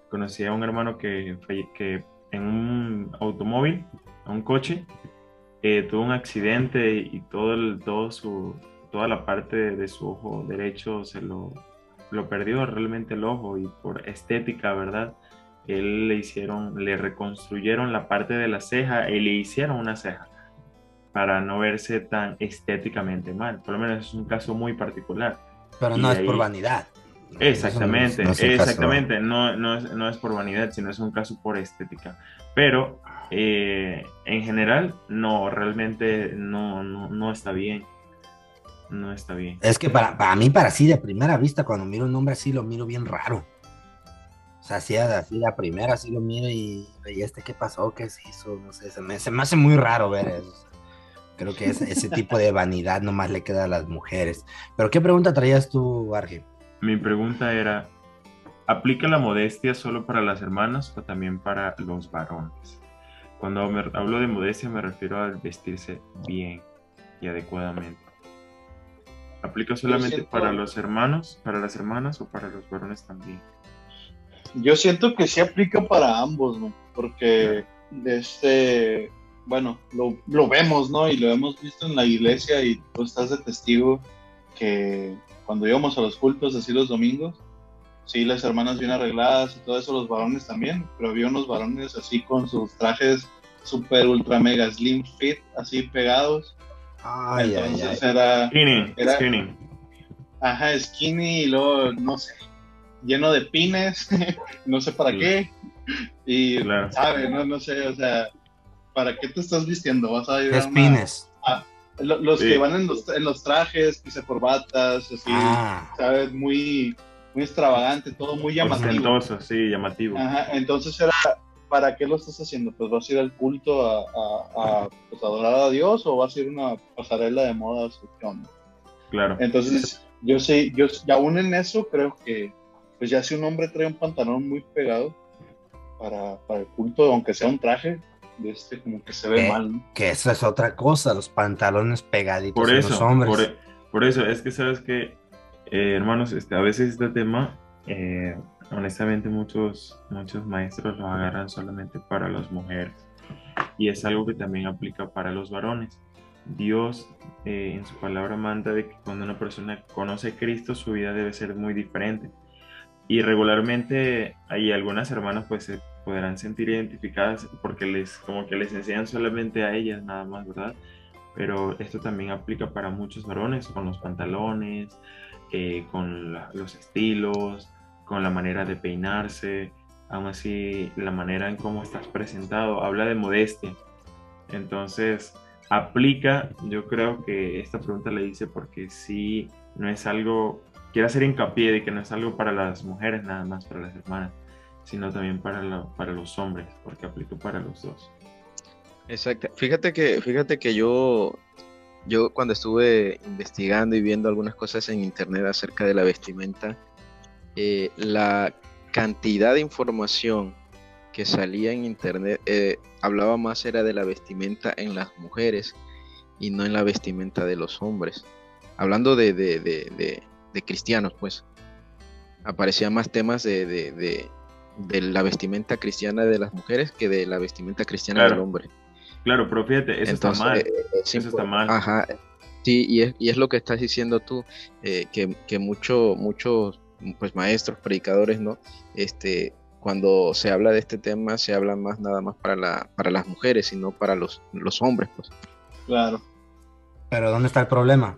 conocí a un hermano que, que en un automóvil, a un coche, eh, tuvo un accidente y todo el, todo su, toda la parte de su ojo derecho se lo, lo perdió realmente el ojo y por estética, ¿verdad? Él le hicieron, le reconstruyeron la parte de la ceja y le hicieron una ceja para no verse tan estéticamente mal. Por lo menos es un caso muy particular. Pero Y no es ahí- por vanidad. Exactamente, no es- caso- exactamente. No, no, es, no es por vanidad, sino es un caso por estética. Pero eh, en general, no, realmente no, no, no está bien. No está bien. Es que para, para mí, para así de primera vista, cuando miro un hombre así, lo miro bien raro. O sea, así, así de primera, así lo miro y, y este, ¿qué pasó? ¿Qué se hizo? No sé, se me, se me hace muy raro ver eso. Creo que ese, ese tipo de vanidad nomás le queda a las mujeres. Pero, ¿qué pregunta traías tú, Arge? Mi pregunta era, ¿aplica la modestia solo para las hermanas o también para los varones? Cuando me- hablo de modestia me refiero al vestirse bien y adecuadamente. ¿Aplica solamente siento- para los hermanos, para las hermanas o para los varones también? Yo siento que sí aplica para ambos, ¿no? Porque de este, bueno, lo, lo vemos, ¿no? Y lo hemos visto en la iglesia y tú estás de testigo que cuando íbamos a los cultos, así los domingos, sí, las hermanas bien arregladas y todo eso, los varones también, pero había unos varones así con sus trajes super ultra mega slim fit, así pegados. Ay, ay, ay. Entonces era, Skinny, Era- skinny. ajá, skinny y luego, no sé, lleno de pines, no sé para Sí. qué. Y, Claro. ¿sabe? No, no sé, o sea, ¿para qué te estás vistiendo? Vas a ir a una- Espines. lo- Los Sí. que van en los, en los trajes, quizá corbatas, así, Ah, ¿sabes? Muy, muy extravagante, todo muy llamativo. Ostentoso, sí, llamativo. Ajá, entonces era, ¿para qué lo estás haciendo? Pues vas a ir al culto a, a, a, pues, adorar a Dios o vas a ir a una pasarela de moda. Claro. Entonces, yo sé, yo y aún en eso creo que, pues ya si un hombre trae un pantalón muy pegado para, para el culto, aunque sea un traje, de este como que se ve Eh, mal, ¿no? Que eso es otra cosa, los pantalones pegaditos Por en eso, los hombres. por, por eso, es que sabes que, eh, hermanos, este, a veces este tema, eh, honestamente, muchos, muchos maestros lo agarran solamente para las mujeres. Y es algo que también aplica para los varones. Dios eh, en su palabra manda de que cuando una persona conoce a Cristo, su vida debe ser muy diferente. Y regularmente hay algunas hermanas pues se podrán sentir identificadas porque les como que les enseñan solamente a ellas nada más, ¿verdad? Pero esto también aplica para muchos varones con los pantalones, eh, con la- los estilos, con la manera de peinarse, aún así la manera en cómo estás presentado, habla de modestia. Entonces, aplica, yo creo que esta pregunta le hice porque sí, no es algo, quiero hacer hincapié de que no es algo para las mujeres nada más, para las hermanas, sino también para, para los hombres, porque aplica para los dos. Exacto. Fíjate que, fíjate que yo, yo cuando estuve investigando y viendo algunas cosas en internet acerca de la vestimenta, eh, la cantidad de información que salía en internet eh, hablaba más era de la vestimenta en las mujeres y no en la vestimenta de los hombres. Hablando de, de, de- de cristianos, pues, aparecían más temas de, de, la vestimenta cristiana de las mujeres que de la vestimenta cristiana del hombre. Claro, pero fíjate, eso Entonces, está mal. eh, es Eso está mal. Ajá, sí, y es, y es lo que estás diciendo tú, eh, que, que mucho- muchos pues, maestros, predicadores, ¿no? Este, cuando se habla de este tema, se habla más nada más para, la, para las mujeres y no para los, los hombres, pues. Claro. Pero ¿dónde está el problema?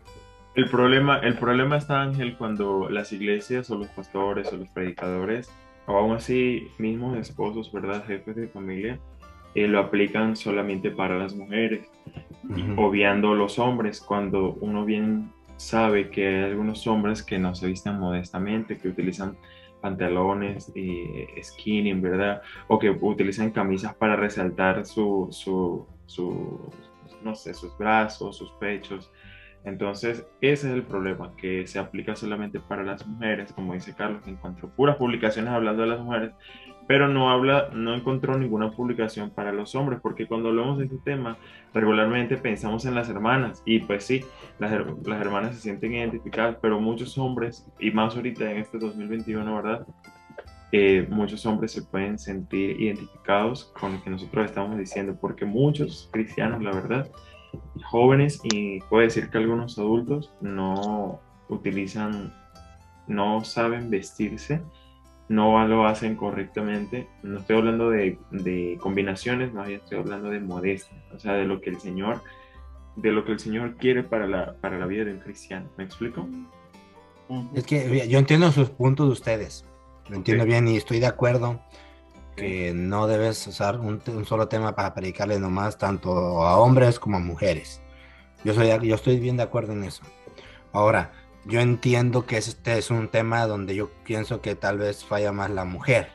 El problema, el problema está, Ángel, cuando las iglesias o los pastores o los predicadores, o aún así mismos esposos, ¿verdad? Jefes de familia, eh, lo aplican solamente para las mujeres, Ujú. obviando los hombres, cuando uno bien sabe que hay algunos hombres que no se visten modestamente, que utilizan pantalones y skinny, ¿verdad? O que utilizan camisas para resaltar su, su, su, no sé, sus brazos, sus pechos. Entonces, ese es el problema, que se aplica solamente para las mujeres, como dice Carlos, encontró puras publicaciones hablando de las mujeres, pero no habla, no encontró ninguna publicación para los hombres, porque cuando hablamos de este tema, regularmente pensamos en las hermanas, y pues sí, las, las hermanas se sienten identificadas, pero muchos hombres, y más ahorita en este 2021, ¿verdad? Eh, muchos hombres se pueden sentir identificados con lo que nosotros estamos diciendo, porque muchos cristianos, la verdad, jóvenes y puedo decir que algunos adultos no utilizan, no saben vestirse, no lo hacen correctamente. No estoy hablando de, de combinaciones, más bien estoy hablando de modestia, o sea, de lo que el Señor, de lo que el Señor quiere para la, para la vida de un cristiano. ¿Me explico? Es que yo entiendo sus puntos de ustedes. Lo entiendo bien y estoy de acuerdo que no debes usar un, solo tema para predicarle nomás tanto a hombres como a mujeres. Yo, soy, yo estoy bien de acuerdo en eso. Ahora, yo entiendo que este es un tema donde yo pienso que tal vez falla más la mujer.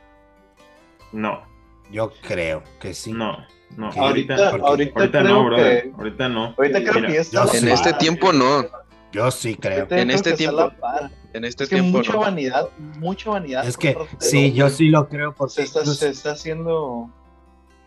No, Yo creo que sí. no, no. Ahorita, Ahorita, porque- ahorita, ahorita creo no, brother. que, Ahorita no. ahorita creo Mira, que está. En este tiempo no, Yo sí creo. Yo En creo este tiempo-. En este Es que tiempo mucha no. vanidad, mucha vanidad. Es que sí, yo sí lo creo porque se está, se está haciendo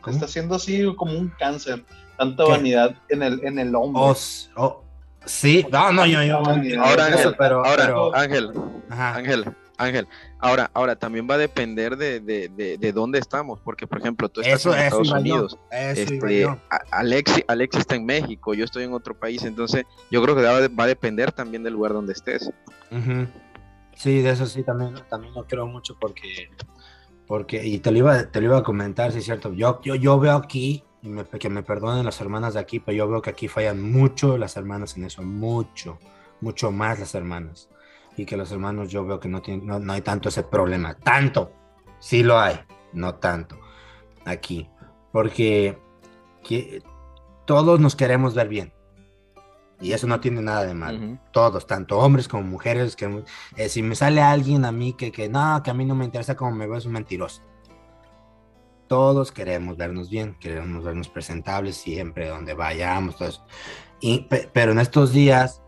se está haciendo así como un cáncer tanta ¿Qué? vanidad en el en el hombre Oh, oh, sí, no, no, yo, yo Ahora, eso, Ángel, pero, ahora, pero- Ángel, ajá. Ángel, Ángel. Ahora, ahora también va a depender de, de, de, de dónde estamos, porque por ejemplo, tú estás Eso, en Estados Unidos, este, Alexi, Alexi está en México, yo estoy en otro país, entonces yo creo que va, a- va a depender también del lugar donde estés. Sí, de eso sí también, también lo creo mucho porque, porque y te lo iba, te lo iba a comentar, sí es cierto. Yo, yo, yo veo aquí, y me- que me perdonen las hermanas de aquí, pero yo veo que aquí fallan mucho las hermanas en eso, mucho, mucho más las hermanas. Y que los hermanos yo veo que no, tienen, no, no hay tanto ese problema, tanto, sí lo hay, no tanto aquí, porque que- todos nos queremos ver bien. Y eso no tiene nada de malo. Ujú. Todos, tanto hombres como mujeres, que eh, si me sale alguien a mí que, que no, que a mí no me interesa cómo me veo, es un mentiroso. Todos queremos vernos bien, queremos vernos presentables siempre, donde vayamos, todo eso. Y, pe- pero en estos días,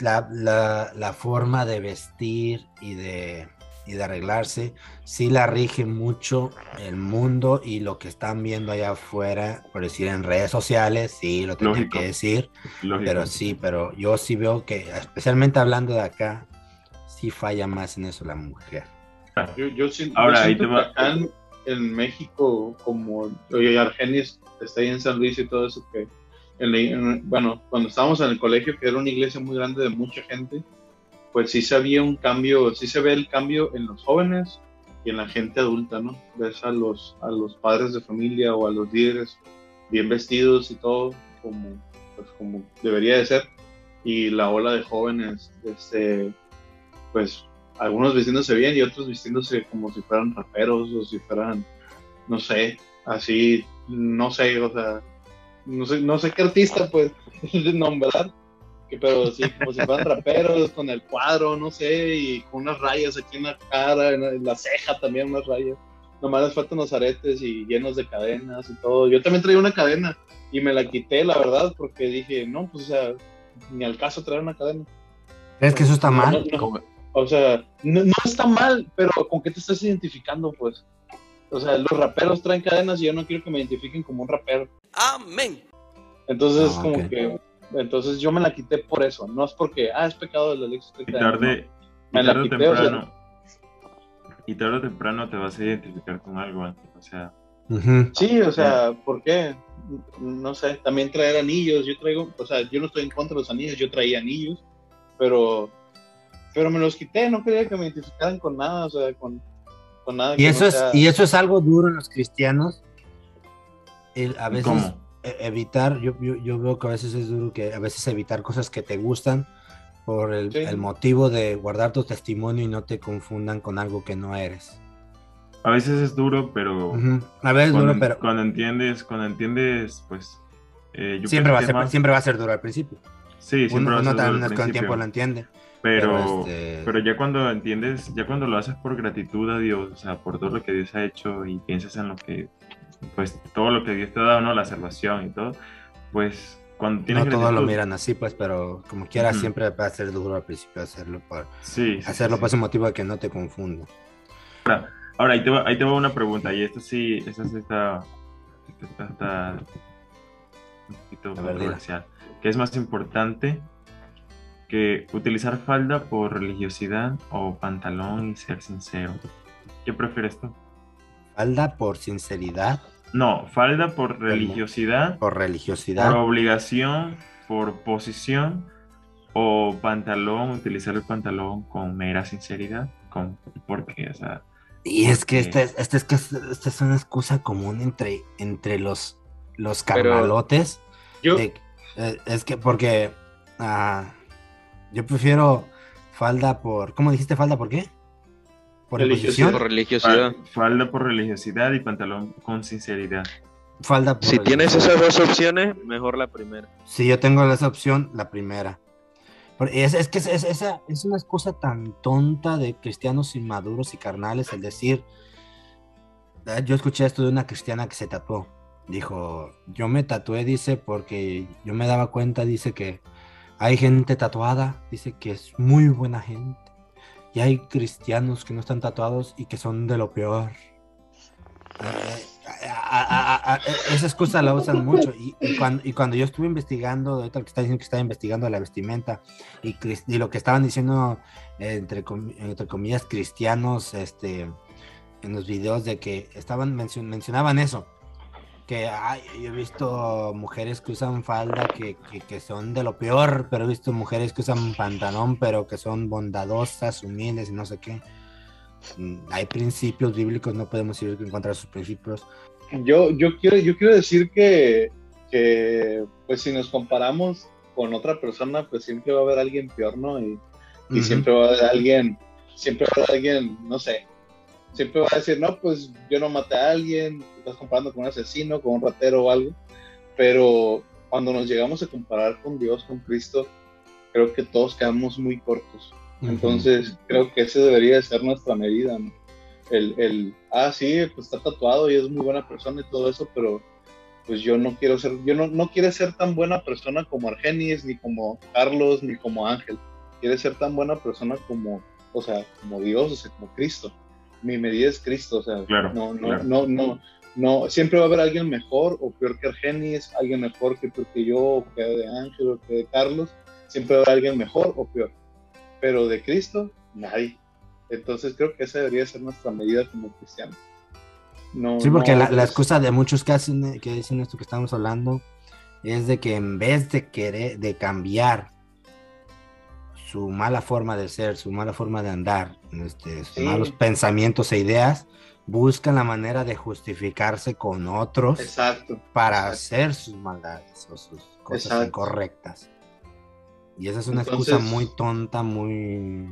la, la- la forma de vestir y de, y de arreglarse, sí la rige mucho el mundo y lo que están viendo allá afuera, por decir en redes sociales, sí, lo Lógico. que decir. Lógico. Pero sí, pero yo sí veo que, especialmente hablando de acá, sí falla más en eso la mujer. Yo, yo siento, Ahora, yo ahí te que va- acá en, en México, como oye, Argenis está ahí en San Luis y todo eso, que en en- bueno, cuando estábamos en el colegio, que era una iglesia muy grande de mucha gente, pues sí se había un cambio, sí se ve el cambio en los jóvenes y en la gente adulta, ¿no? Ves a los, a los padres de familia o a los líderes bien vestidos y todo, como, pues, como debería de ser, y la ola de jóvenes, este, pues algunos vistiéndose bien y otros vistiéndose como si fueran raperos o si fueran, no sé, así, no sé, o sea, no sé, no sé qué artista pues nombrar, pero sí, como si fueran raperos con el cuadro, no sé, y con unas rayas aquí en la cara, en la, ceja también unas rayas. Nomás les faltan los aretes y llenos de cadenas y todo. Yo también traía una cadena y me la quité, la verdad, porque dije, no, pues, o sea, ni al caso traer una cadena. ¿Crees que eso está mal? No, no, Como- o sea, no, no está mal, pero ¿con qué te estás identificando, pues? O sea, los raperos traen cadenas y yo no quiero que me identifiquen como un rapero. Amén. Entonces, Ah, como que, entonces yo me la quité por eso. No es porque, ah, es pecado de la ley. Y tarde, y Me la tarde o quité, o sea, temprano. Y tarde o temprano te vas a identificar con algo, O sea. Sí, o sea, ¿por qué? No sé, también traer anillos. Yo traigo, o sea, yo no estoy en contra de los anillos, yo traía anillos, pero, pero me los quité, no quería que me identificaran con nada, o sea, con, con nada. Y que eso, no es, y eso es algo duro en los cristianos. El- a veces ¿cómo? e- evitar, yo, yo, yo veo que a veces es duro que a veces evitar cosas que te gustan por el, Sí. el motivo de guardar tu testimonio y no te confundan con algo que no eres. A veces es duro, pero. A veces es cuando, duro, pero cuando entiendes, cuando entiendes, pues. eh, yo siempre va, a ser, más- siempre va a ser duro al principio. Sí, siempre Uno, va a uno ser duro al también es con el tiempo lo entiende. Pero, pero, este- pero ya cuando entiendes, ya cuando lo haces por gratitud a Dios, o sea, por todo lo que Dios ha hecho y piensas en lo que, pues todo lo que Dios te ha dado, ¿no? La salvación y todo, pues cuando tienes No todos lo miran así, pues, pero como quiera, siempre va a ser duro al principio hacerlo por, Sí, hacerlo sí. por ese motivo de que no te confunda. Ahora, ahí te, va, ahí te va una pregunta, y esta sí, esta sí está, esta está un poquito ver, controversial. ¿Qué es más importante que utilizar falda por religiosidad o pantalón y ser sincero? ¿Qué prefieres tú? Falda por sinceridad, No, falda por religiosidad, por por religiosidad. obligación, por posición, o pantalón, utilizar el pantalón con mera sinceridad, con, porque, o sea, Y es que esta este es que es- esta es una excusa común entre, entre los, los Pero- carnalotes. Yo, de- eh, es que porque ah, yo prefiero falda por. ¿Cómo dijiste falda por qué? Por Religiosidad. Por religiosidad. fal- falda por religiosidad y pantalón con sinceridad. Falda por Si tienes esas dos opciones, mejor la primera. Si yo tengo esa opción, la primera. Porque es, es que es, es- esa es una excusa tan tonta de cristianos inmaduros y carnales el decir. eh, Yo escuché esto de una cristiana que se tatuó. Dijo, yo me tatué, dice, porque yo me daba cuenta, dice que hay gente tatuada, dice que es muy buena gente. Y hay cristianos que no están tatuados y que son de lo peor. Eh, a- excusa la usan mucho y, cuando, yo estuve investigando, ahorita que está diciendo que estaba investigando la vestimenta y, lo que estaban diciendo entre, entre comillas cristianos este, en los videos de que estaban mencion- mencionaban eso, que ay, yo he visto mujeres que usan falda que, que, que son de lo peor, pero he visto mujeres que usan pantalón pero que son bondadosas, humildes y no sé qué. Mm, Hay principios bíblicos, no podemos ir en contra de sus principios. yo, yo, quiero, yo quiero decir que, que, pues si nos comparamos con otra persona, pues siempre va a haber alguien peor, ¿no? Y, y siempre va a haber alguien, siempre va a haber alguien, no sé, siempre va a decir, no, pues yo no maté a alguien, te estás comparando con un asesino, con un ratero o algo, pero cuando nos llegamos a comparar con Dios, con Cristo, creo que todos quedamos muy cortos. Entonces, creo que ese debería de ser nuestra medida, ¿no? El, el, ah, sí, pues está tatuado y es muy buena persona y todo eso, pero pues yo no quiero ser, yo no, no quiere ser tan buena persona como Argenis, ni como Carlos, ni como Ángel. Quiere ser tan buena persona como, o sea, como Dios, o sea, como Cristo. Mi medida es Cristo, o sea, Claro, no, no, claro. no, no, no, siempre va a haber alguien mejor o peor que Argenis, alguien mejor que, peor que yo, o que de Ángel, o que de Carlos, siempre va a haber alguien mejor o peor. Pero de Cristo, nadie. Entonces creo que esa debería ser nuestra medida como cristianos. No, Sí, porque no, la, la excusa de muchos que hacen, que dicen esto que estamos hablando, es de que en vez de querer, de cambiar su mala forma de ser, su mala forma de andar, este, sus Sí. malos pensamientos e ideas, buscan la manera de justificarse con otros Exacto. para exacto. hacer sus maldades o sus cosas Exacto. incorrectas. Y esa es una Entonces- excusa muy tonta, muy...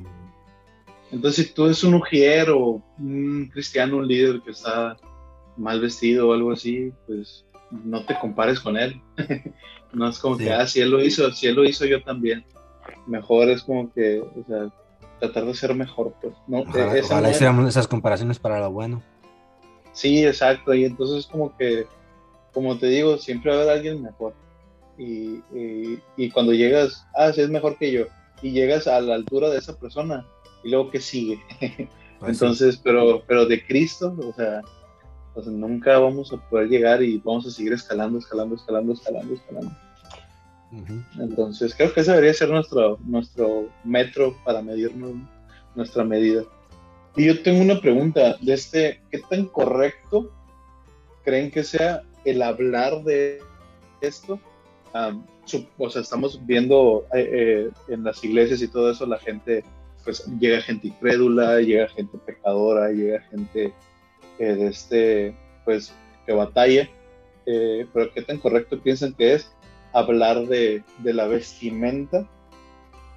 Entonces, si tú eres un ujier o un cristiano, un líder que está mal vestido o algo así, pues no te compares con él. no es como Sí. que, ah, si él lo hizo, si él lo hizo, yo también. Mejor es como que, o sea, tratar de ser mejor, pues. No, Ojalá, esa ojalá no es- hiciéramos esas comparaciones para lo bueno. Sí, exacto. Y entonces como que, como te digo, siempre va a haber alguien mejor. Y, y, y cuando llegas, ah, sí, es mejor que yo, y llegas a la altura de esa persona, y luego que sigue. Pues sí. entonces, pero, pero de Cristo, o sea, o sea, nunca vamos a poder llegar y vamos a seguir escalando, escalando, escalando, escalando, escalando. Entonces, creo que ese debería ser nuestro, nuestro metro para medirnos nuestra medida. Y yo tengo una pregunta de este, ¿qué tan correcto creen que sea el hablar de esto? Am, su- o sea, estamos viendo eh, eh, en las iglesias y todo eso, la gente, pues llega gente incrédula, llega gente pecadora, llega gente eh, de este, pues, que batalla. Eh, pero ¿qué tan correcto piensan que es hablar de, de la vestimenta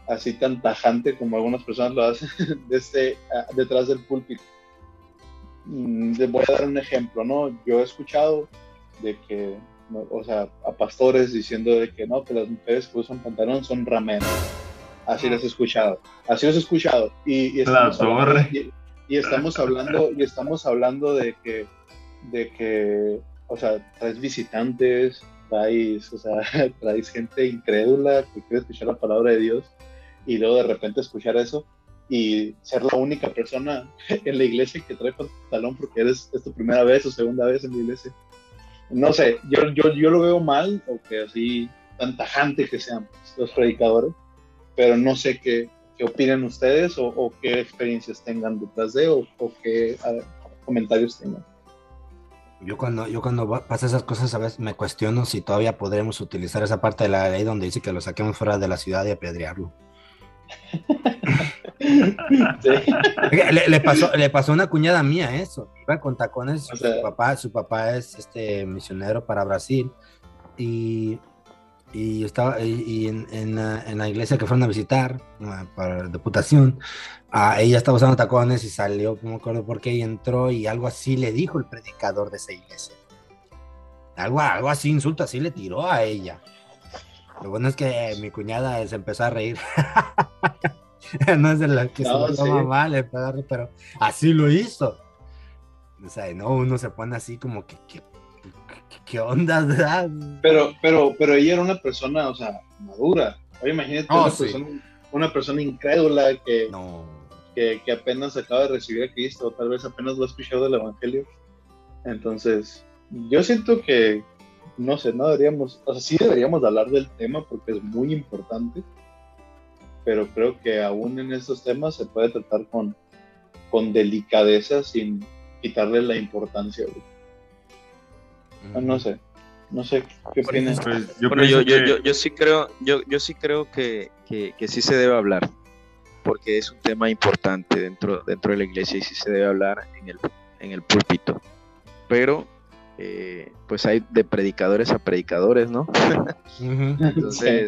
así tan tajante como algunas personas lo hacen desde, ah, detrás del púlpito. Mm, Les voy a dar un ejemplo, ¿no? Yo he escuchado de que, no, o sea, a pastores diciendo de que no, que las mujeres que usan pantalón son rameras. Así los he escuchado, así los he escuchado. Y, y La estamos hablando- y estamos hablando, y estamos hablando de que, de que, o sea, traes visitantes, traes, o sea, traes gente incrédula que quiere escuchar la palabra de Dios y luego de repente escuchar eso y ser la única persona en la iglesia que trae pantalón porque eres es tu primera vez o segunda vez en la iglesia. No sé, yo, yo, yo lo veo mal o que así tan tajante que sean los predicadores, pero no sé qué, qué opinen ustedes o, o qué experiencias tengan detrás de o, o qué ah, comentarios tengan. Yo cuando, yo cuando pasa esas cosas a veces me cuestiono si todavía podremos utilizar esa parte de la ley donde dice que lo saquemos fuera de la ciudad y apedrearlo. Sí. Le, le pasó, le pasó una cuñada mía eso. Iba con tacones. O sea- su, papá, su papá es este misionero para Brasil. Y, y estaba y, en, en la, en la iglesia que fueron a visitar ah, para deputación, ah, ella estaba usando tacones y salió, no me acuerdo por qué, y entró y algo así le dijo el predicador de esa iglesia. Algo, algo así, insulto así le tiró a ella. Lo bueno es que mi cuñada se empezó a reír. no es de la que No, se lo toma sí. mal, a pero así lo hizo. O sea, no, uno se pone así como que- qué onda, ¿verdad? Pero, pero, pero ella era una persona, o sea, madura. Oye, imagínate Oh, una, sí. persona, una persona incrédula que, No. que, que apenas acaba de recibir a Cristo, o tal vez apenas lo ha escuchado del Evangelio. Entonces, yo siento que, no sé, no deberíamos, o sea, sí deberíamos hablar del tema porque es muy importante, pero creo que aún en estos temas se puede tratar con, con delicadeza sin quitarle la importancia. güey. No, no sé, no sé qué opinas. Pues yo Bueno, yo, yo, que- yo, yo sí creo, yo, yo sí creo que, que, que sí se debe hablar, porque es un tema importante dentro, dentro de la iglesia y sí se debe hablar en el, en el púlpito. Pero, eh, pues hay de predicadores a predicadores, ¿no? Entonces,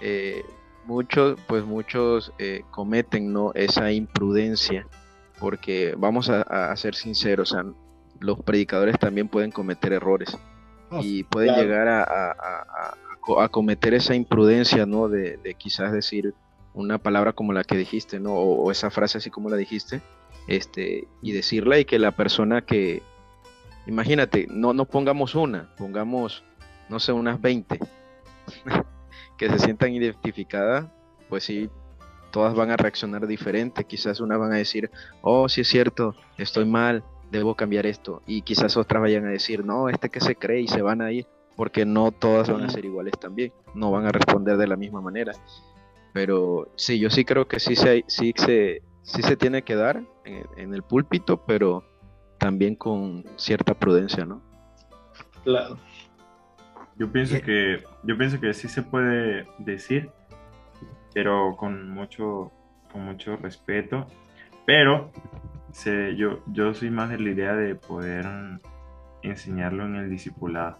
eh, muchos, pues muchos eh, cometen ¿no? esa imprudencia, porque vamos a, a ser sinceros, o sea, los predicadores también pueden cometer errores Oh, y pueden claro. llegar a, a- a- a a cometer esa imprudencia, ¿no? De, de, quizás decir una palabra como la que dijiste, ¿no? O, o, esa frase así como la dijiste, este, y decirla y que la persona que, imagínate, no, no pongamos una, pongamos, no sé, unas 20, que se sientan identificadas, pues sí, todas van a reaccionar diferente, quizás una van a decir, oh, sí es cierto, estoy mal, debo cambiar esto, y quizás otras vayan a decir, no, este que se cree y se van a ir, porque no todas van a ser iguales también, no van a responder de la misma manera. Pero sí, yo sí creo que sí se, sí se, sí se tiene que dar en, en el púlpito, pero también con cierta prudencia, ¿no? Claro. Yo pienso que, yo pienso que sí se puede decir, pero con mucho, con mucho respeto. Pero se, yo, yo soy más de la idea de poder enseñarlo en el discipulado.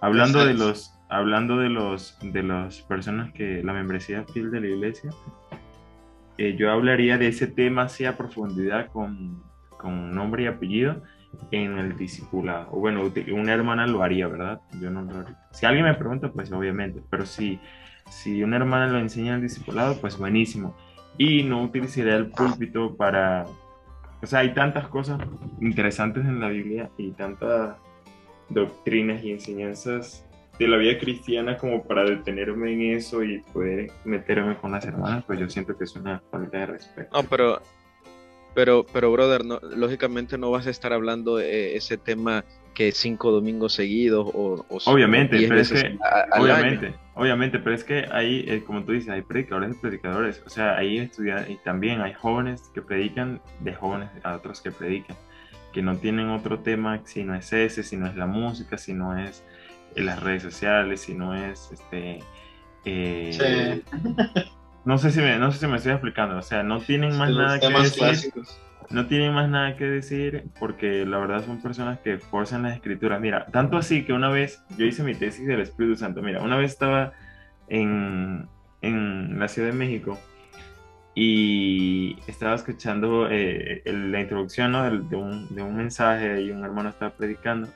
Hablando de los, hablando de los, de las personas que la membresía fiel de la iglesia, eh, yo hablaría de ese tema así a profundidad con, con nombre y apellido en el discipulado. O bueno, una hermana lo haría, ¿verdad? Yo no lo haría. Si alguien me pregunta, pues obviamente, pero si, si una hermana lo enseña en el discipulado, pues buenísimo. Y no utilizaría el púlpito para... O sea, hay tantas cosas interesantes en la Biblia y tantas doctrinas y enseñanzas de la vida cristiana como para detenerme en eso y poder meterme con las hermanas, pues yo siento que es una falta de respeto. No, pero pero, pero brother, no, lógicamente no vas a estar hablando de ese tema que cinco domingos seguidos o, o obviamente, pero es que a, obviamente, año. obviamente, pero es que ahí, eh, como tú dices, hay predicadores y predicadores, o sea, ahí estudian y también hay jóvenes que predican de jóvenes a otros que predican, que no tienen otro tema si no es ese, si no es la música, si no es las redes sociales, si no es este eh, sí. No sé si me, no sé si me estoy explicando, o sea, no tienen más nada que decir. Clásicos. No tienen más nada que decir porque la verdad son personas que forzan las escrituras. Mira, tanto así que una vez yo hice mi tesis del Espíritu Santo. Mira, una vez estaba en, en la Ciudad de México y estaba escuchando eh, la introducción ¿no? de, de, un, de un mensaje y un hermano estaba predicando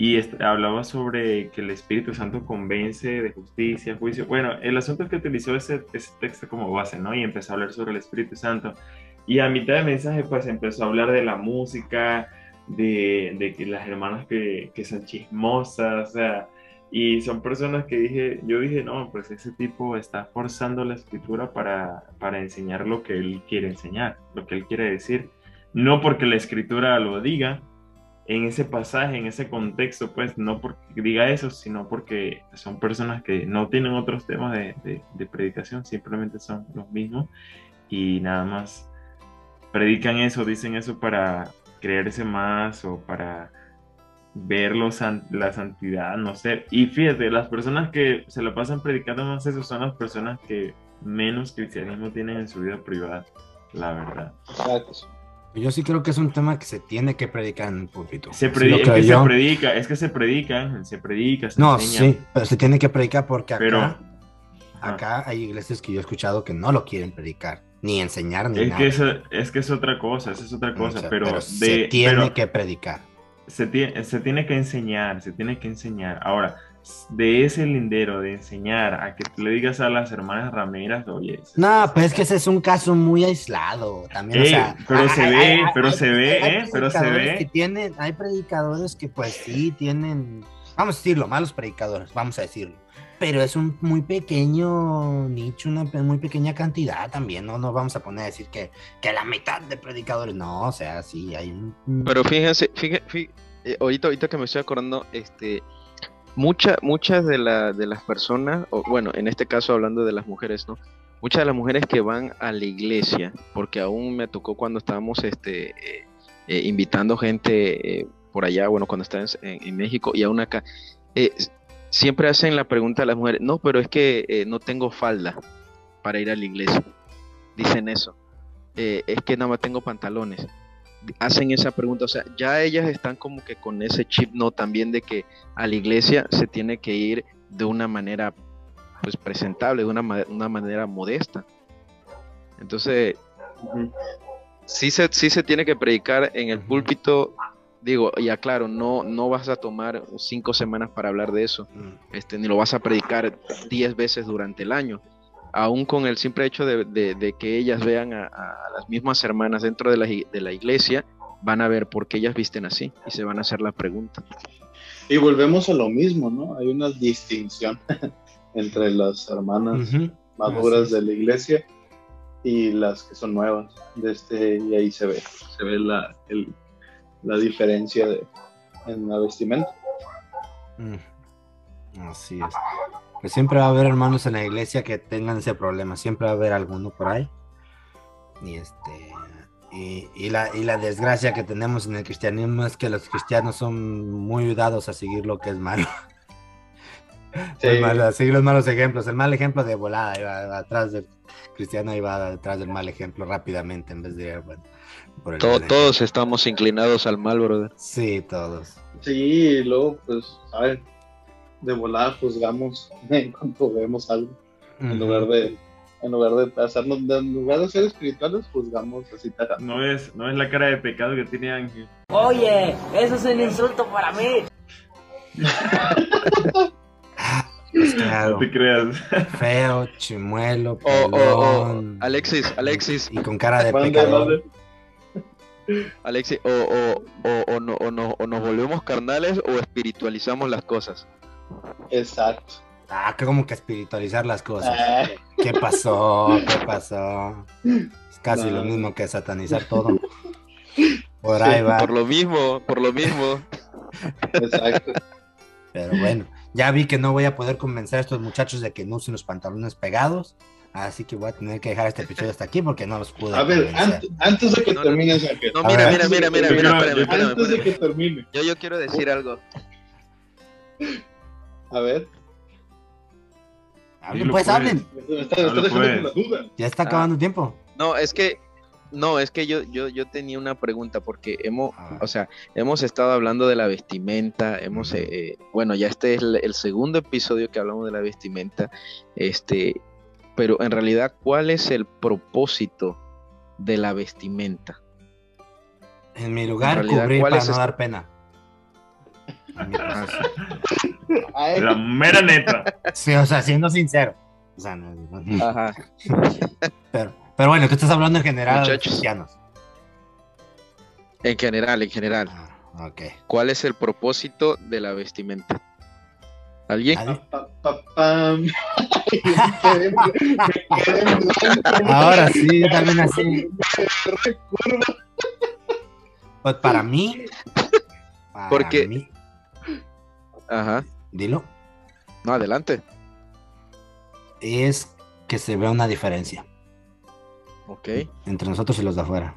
y hablaba sobre que el Espíritu Santo convence de justicia, juicio. Bueno, el asunto es que utilizó ese, ese, texto como base, ¿no? Y empezó a hablar sobre el Espíritu Santo. Y a mitad de mensaje, pues empezó a hablar de la música, de, de las hermanas que, que, son chismosas, o sea, y son personas que dije, yo dije, no, pues ese tipo está forzando la escritura para, para enseñar lo que él quiere enseñar, lo que él quiere decir. No porque la escritura lo diga, en ese pasaje, en ese contexto, pues no porque diga eso, sino porque son personas que no tienen otros temas de, predicación, simplemente son los mismos y nada más predican eso, dicen eso para creerse más o para ver la santidad, no sé. Y fíjate, las personas que se lo pasan predicando más eso son las personas que menos cristianismo tienen en su vida privada, la verdad. Exacto. Yo sí creo que es un tema que se tiene que predicar en el púlpito. Se predica, es que se predica, es que se predica, se predica, se No, enseña. sí, pero se tiene que predicar porque acá, Pero- acá hay iglesias que yo he escuchado que no lo quieren predicar, ni enseñar, ni Es nada. que, eso, es que es otra cosa, es otra O cosa, sea, pero, de, se tiene pero que predicar. se, tiene, se tiene que enseñar, se tiene que enseñar. Ahora, de ese lindero de enseñar a que tú le digas a las hermanas rameras, oye, No, pues es que ese es un caso muy aislado también. o Ey, sea, pero se hay- ve, hay- pero hay- se ve, hay ¿eh? Pero se ve. que tienen, hay predicadores que pues sí tienen, vamos a decirlo, malos predicadores, vamos a decirlo. Pero es un muy pequeño nicho, una muy pequeña cantidad también, no nos vamos a poner a decir que, que la mitad de predicadores, no, o sea, sí, hay un... Pero fíjense, fíjense, fí- eh, ahorita, ahorita que me estoy acordando, este, mucha, muchas de, la, de las personas, o bueno, en este caso hablando de las mujeres, ¿no? Muchas de las mujeres que van a la iglesia, porque aún me tocó cuando estábamos este, eh, eh, invitando gente eh, por allá, bueno, cuando estaba en, en México y aún acá, siempre hacen la pregunta a las mujeres, no, pero es que no tengo falda para ir a la iglesia. Dicen eso. Es que nada más tengo pantalones hacen esa pregunta, o sea, ya ellas están como que con ese chip, ¿no? También de que a la iglesia se tiene que ir de una manera, pues, presentable, de una, una manera modesta. Entonces, sí se, sí se tiene que predicar en el púlpito digo, y aclaro, no, no vas a tomar cinco semanas para hablar de eso, Mm. este, ni lo vas a predicar diez veces durante el año. Aún con el simple hecho de, de- de que ellas vean a, a las mismas hermanas dentro de la, i- de la iglesia, van a ver por qué ellas visten así y se van a hacer la pregunta. Y volvemos a lo mismo, ¿no? Hay una distinción entre las hermanas maduras Así de la iglesia y las que son nuevas. De este, y ahí se ve, se ve la, el- la diferencia de, en la vestimenta. Mm. Así es. Pues siempre va a haber hermanos en la iglesia que tengan ese problema, siempre va a haber alguno por ahí. Y este y, y la, y la desgracia que tenemos en el cristianismo es que los cristianos son muy dados a seguir lo que es malo. Sí. Es malo, a seguir los malos ejemplos. El mal ejemplo de volada iba, atrás del cristiano iba detrás del mal ejemplo rápidamente en vez de ir, bueno, por el To- buen todos estamos inclinados al mal, brother. Sí, todos. Sí, y luego, pues, ¿saben? De volada juzgamos en cuanto vemos algo. En lugar de, en lugar de hacernos, en lugar de ser espirituales, juzgamos así. No es, no es la cara de pecado que tiene Ángel. Oye, eso es un insulto para mí. No te creas. feo, chimuelo, Alexis, Alexis, y con cara de mande. Alexis, o, o, o, o no- o no- o nos volvemos carnales o espiritualizamos las cosas. Exacto. Ah, que como que espiritualizar las cosas. Ah, ¿Qué pasó? ¿Qué pasó? Es casi No. lo mismo que satanizar todo. Por ahí va. Por lo mismo, por lo mismo. exacto. Pero bueno, ya vi que no voy a poder convencer a estos muchachos de que no usen los pantalones pegados. Así que voy a tener que dejar este episodio hasta aquí porque no los pude A ver, antes de que No, no. No, mira, ver. mira, mira, mira, mira, espérame, espérame, Antes de que termine. Yo, yo quiero decir algo. A ver. Hablen, pues, pues. hablen. Me está, me está Habla, dejando pues. con la duda. Ya está acabando el tiempo. No, es que, no, es que yo, yo, yo tenía una pregunta porque hemos, Ah. o sea, hemos estado hablando de la vestimenta, hemos, eh, bueno, ya este es el, el segundo episodio que hablamos de la vestimenta, este, pero en realidad, ¿cuál es el propósito de la vestimenta? En mi lugar, realidad, cubrir ¿cuál para es no este? dar pena. La mera neta. Sí, o sea, siendo sincero. O sea, no- no- Ajá. pero, pero bueno, tú estás hablando en general de Muchachos. cristianos. En general, en general, Ah, ok. ¿cuál es el propósito de la vestimenta? ¿Alguien? Ahora sí, también así. Pues para mí. Para Porque- mí- Ajá. dilo. No, adelante. Es que se vea una diferencia Ok. entre nosotros y los de afuera.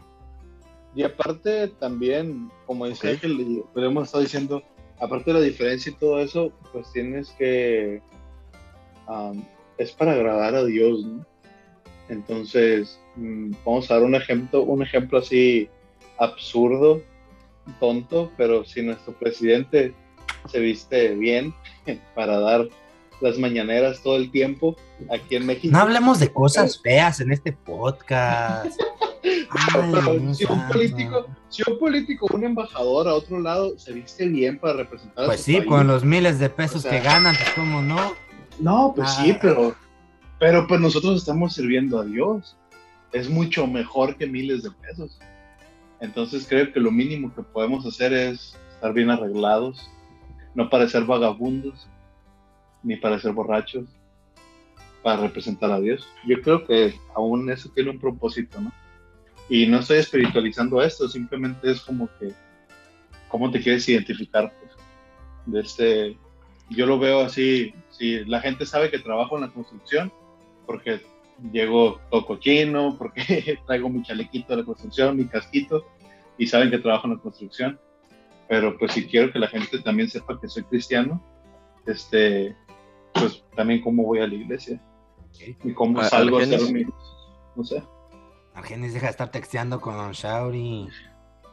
Y aparte también, como dice Ok. Ángel, y lo hemos estado diciendo, aparte de la diferencia y todo eso, pues tienes que... am, es para agradar a Dios, ¿no? Entonces, mm, vamos a dar un ejemplo, un ejemplo así absurdo, tonto, pero si nuestro presidente se viste bien para dar las mañaneras todo el tiempo aquí en México. No hablemos de cosas feas en este podcast. Ay, si un político, si un político, un embajador a otro lado se viste bien para representar a Pues su sí, país. con los miles de pesos O sea, que ganan, pues cómo no. No, pues Ah. sí, pero, pero pues nosotros estamos sirviendo a Dios. Es mucho mejor que miles de pesos. Entonces creo que lo mínimo que podemos hacer es estar bien arreglados, no parecer vagabundos, ni parecer borrachos, para representar a Dios. Yo creo que aún eso tiene un propósito, ¿no? Y no estoy espiritualizando esto, simplemente es como que, ¿cómo te quieres identificar? De este, yo lo veo así, si la gente sabe que trabajo en la construcción, porque llego todo cochino, porque traigo mi chalequito de la construcción, mi casquito, y saben que trabajo en la construcción. Pero pues si quiero que la gente también sepa que soy cristiano, este, pues también cómo voy a la iglesia y cómo A- salgo a Argenis. hacer mi, no sé. Argenis deja de estar texteando con Shauri.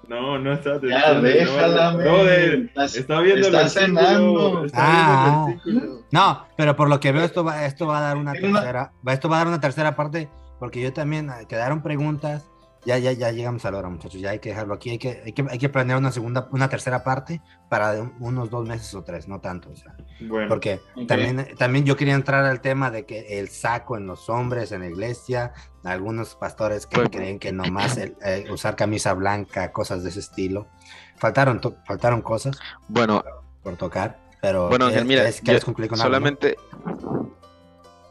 No, no está. Ya, no, déjala, No, de-. Estás- está viendo el estás versículo. cenando. Está Ah. viendo el versículo. No, pero por lo que veo esto va, esto va a dar una una- tercera, va, esto va a dar una tercera parte, porque yo también eh, quedaron preguntas ya, ya, ya llegamos a la hora, muchachos. Ya hay que dejarlo aquí. Hay que, hay que, hay que planear una segunda, una tercera parte para unos dos meses o tres, no tanto. O sea, Bueno, porque Ok. también, también yo quería entrar al tema de que el saco en los hombres en la iglesia, algunos pastores que Pues- creen que nomás el, eh, usar camisa blanca, cosas de ese estilo. Faltaron, to- faltaron cosas Bueno, por tocar, pero Bueno, Ángel, ¿quieres- mira, quieres- quieres yo concluir con algo, no? solamente...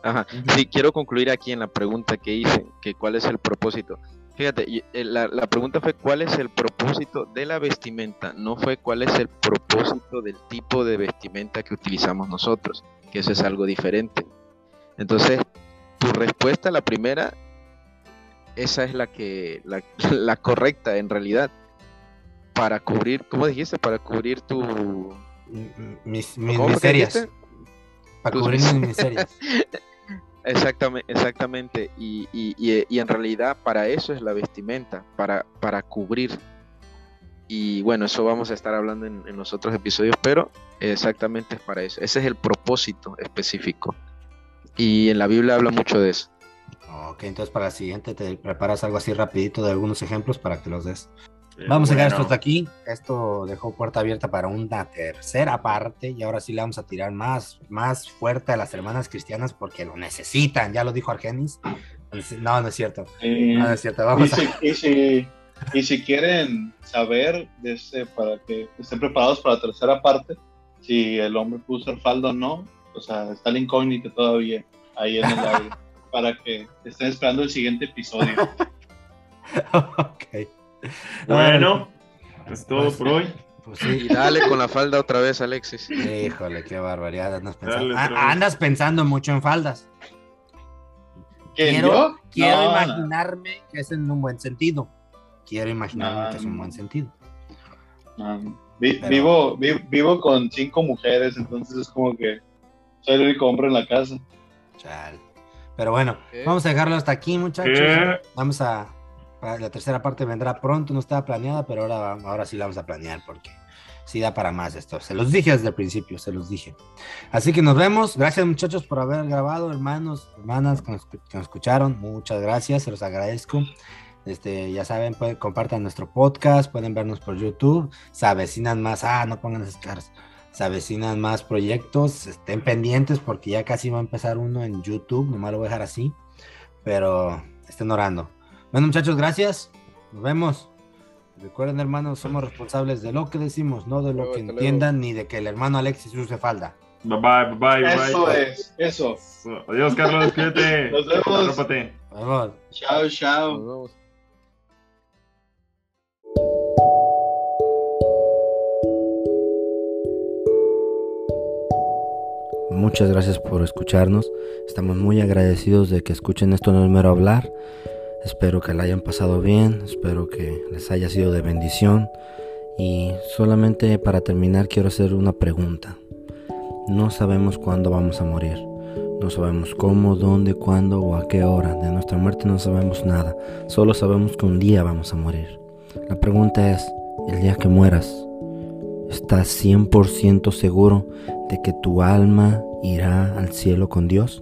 Ajá, sí, quiero concluir aquí en la pregunta que hice, que cuál es el propósito. Fíjate, eh, la, la pregunta fue cuál es el propósito de la vestimenta, no fue cuál es el propósito del tipo de vestimenta que utilizamos nosotros, que eso es algo diferente. Entonces, tu respuesta, la primera, esa es la que, la, la correcta en realidad, para cubrir, ¿cómo dijiste? Para cubrir tu... M- Mis, mis ¿Cómo fue que miserias. Para Tus cubrir mis- mis miserias. Exactamente, exactamente. Y, y- y- en realidad para eso es la vestimenta, para, para cubrir. Y bueno, eso vamos a estar hablando en, en los otros episodios, pero exactamente es para eso. Ese es el propósito específico. Y en la Biblia habla mucho de eso. Ok, entonces para la siguiente te preparas algo así rapidito de algunos ejemplos para que los des. Vamos a dejar esto bueno, hasta aquí. Esto dejó puerta abierta para una tercera parte y ahora sí le vamos a tirar más, más fuerte a las hermanas cristianas porque lo necesitan. Ya lo dijo Argenis. No, no es cierto. Eh, No, no es cierto. y, Vamos a... si, y, si, y si quieren saber, de ese, para que estén preparados para la tercera parte, si el hombre pudo usar falda o no, o sea, está la incógnita todavía ahí en el aire, para que estén esperando el siguiente episodio. ok. Bueno, es todo Pues- por hoy. Pues Y dale con la falda otra vez, Alexis. Híjole, qué barbaridad. Andas pensando, Dale Ah, andas pensando mucho en faldas. ¿Quién, Quiero- yo? Quiero No, no. imaginarme que es en un buen sentido. Quiero imaginarme No, que es un buen sentido. No, vi- Pero- vivo, vi- vivo con cinco mujeres, entonces es como que soy el único hombre en la casa. Chale. Pero bueno, ¿Qué? vamos a dejarlo hasta aquí, muchachos. ¿Qué? Vamos a. La tercera parte vendrá pronto, no estaba planeada, pero ahora, ahora sí la vamos a planear porque sí da para más esto. Se los dije desde el principio, se los dije. Así que nos vemos. Gracias, muchachos, por haber grabado, hermanos, hermanas que nos escucharon. Muchas gracias, se los agradezco. Este, ya saben, pueden, compartan nuestro podcast, pueden vernos por YouTube. Se avecinan más, ah, no pongan esas caras. Se avecinan más proyectos, estén pendientes porque ya casi va a empezar uno en YouTube, nomás lo voy a dejar así, pero estén orando. Bueno, muchachos, gracias. Nos vemos. Recuerden, hermanos, somos responsables de lo que decimos, no de lo que entiendan ni de que el hermano Alexis use falda. Bye bye, bye bye. Eso bye. es, eso. Adiós, Carlos, cuídate. Nos vemos. Arrópate. Nos vemos. Chao, chao. Nos vemos. Muchas gracias por escucharnos. Estamos muy agradecidos de que escuchen esto no es mero hablar. Espero que la hayan pasado bien, espero que les haya sido de bendición. Y solamente para terminar quiero hacer una pregunta. No sabemos cuándo vamos a morir. No sabemos cómo, dónde, cuándo o a qué hora. De nuestra muerte no sabemos nada. Solo sabemos que un día vamos a morir. La pregunta es, el día que mueras, ¿estás 100% seguro de que tu alma irá al cielo con Dios?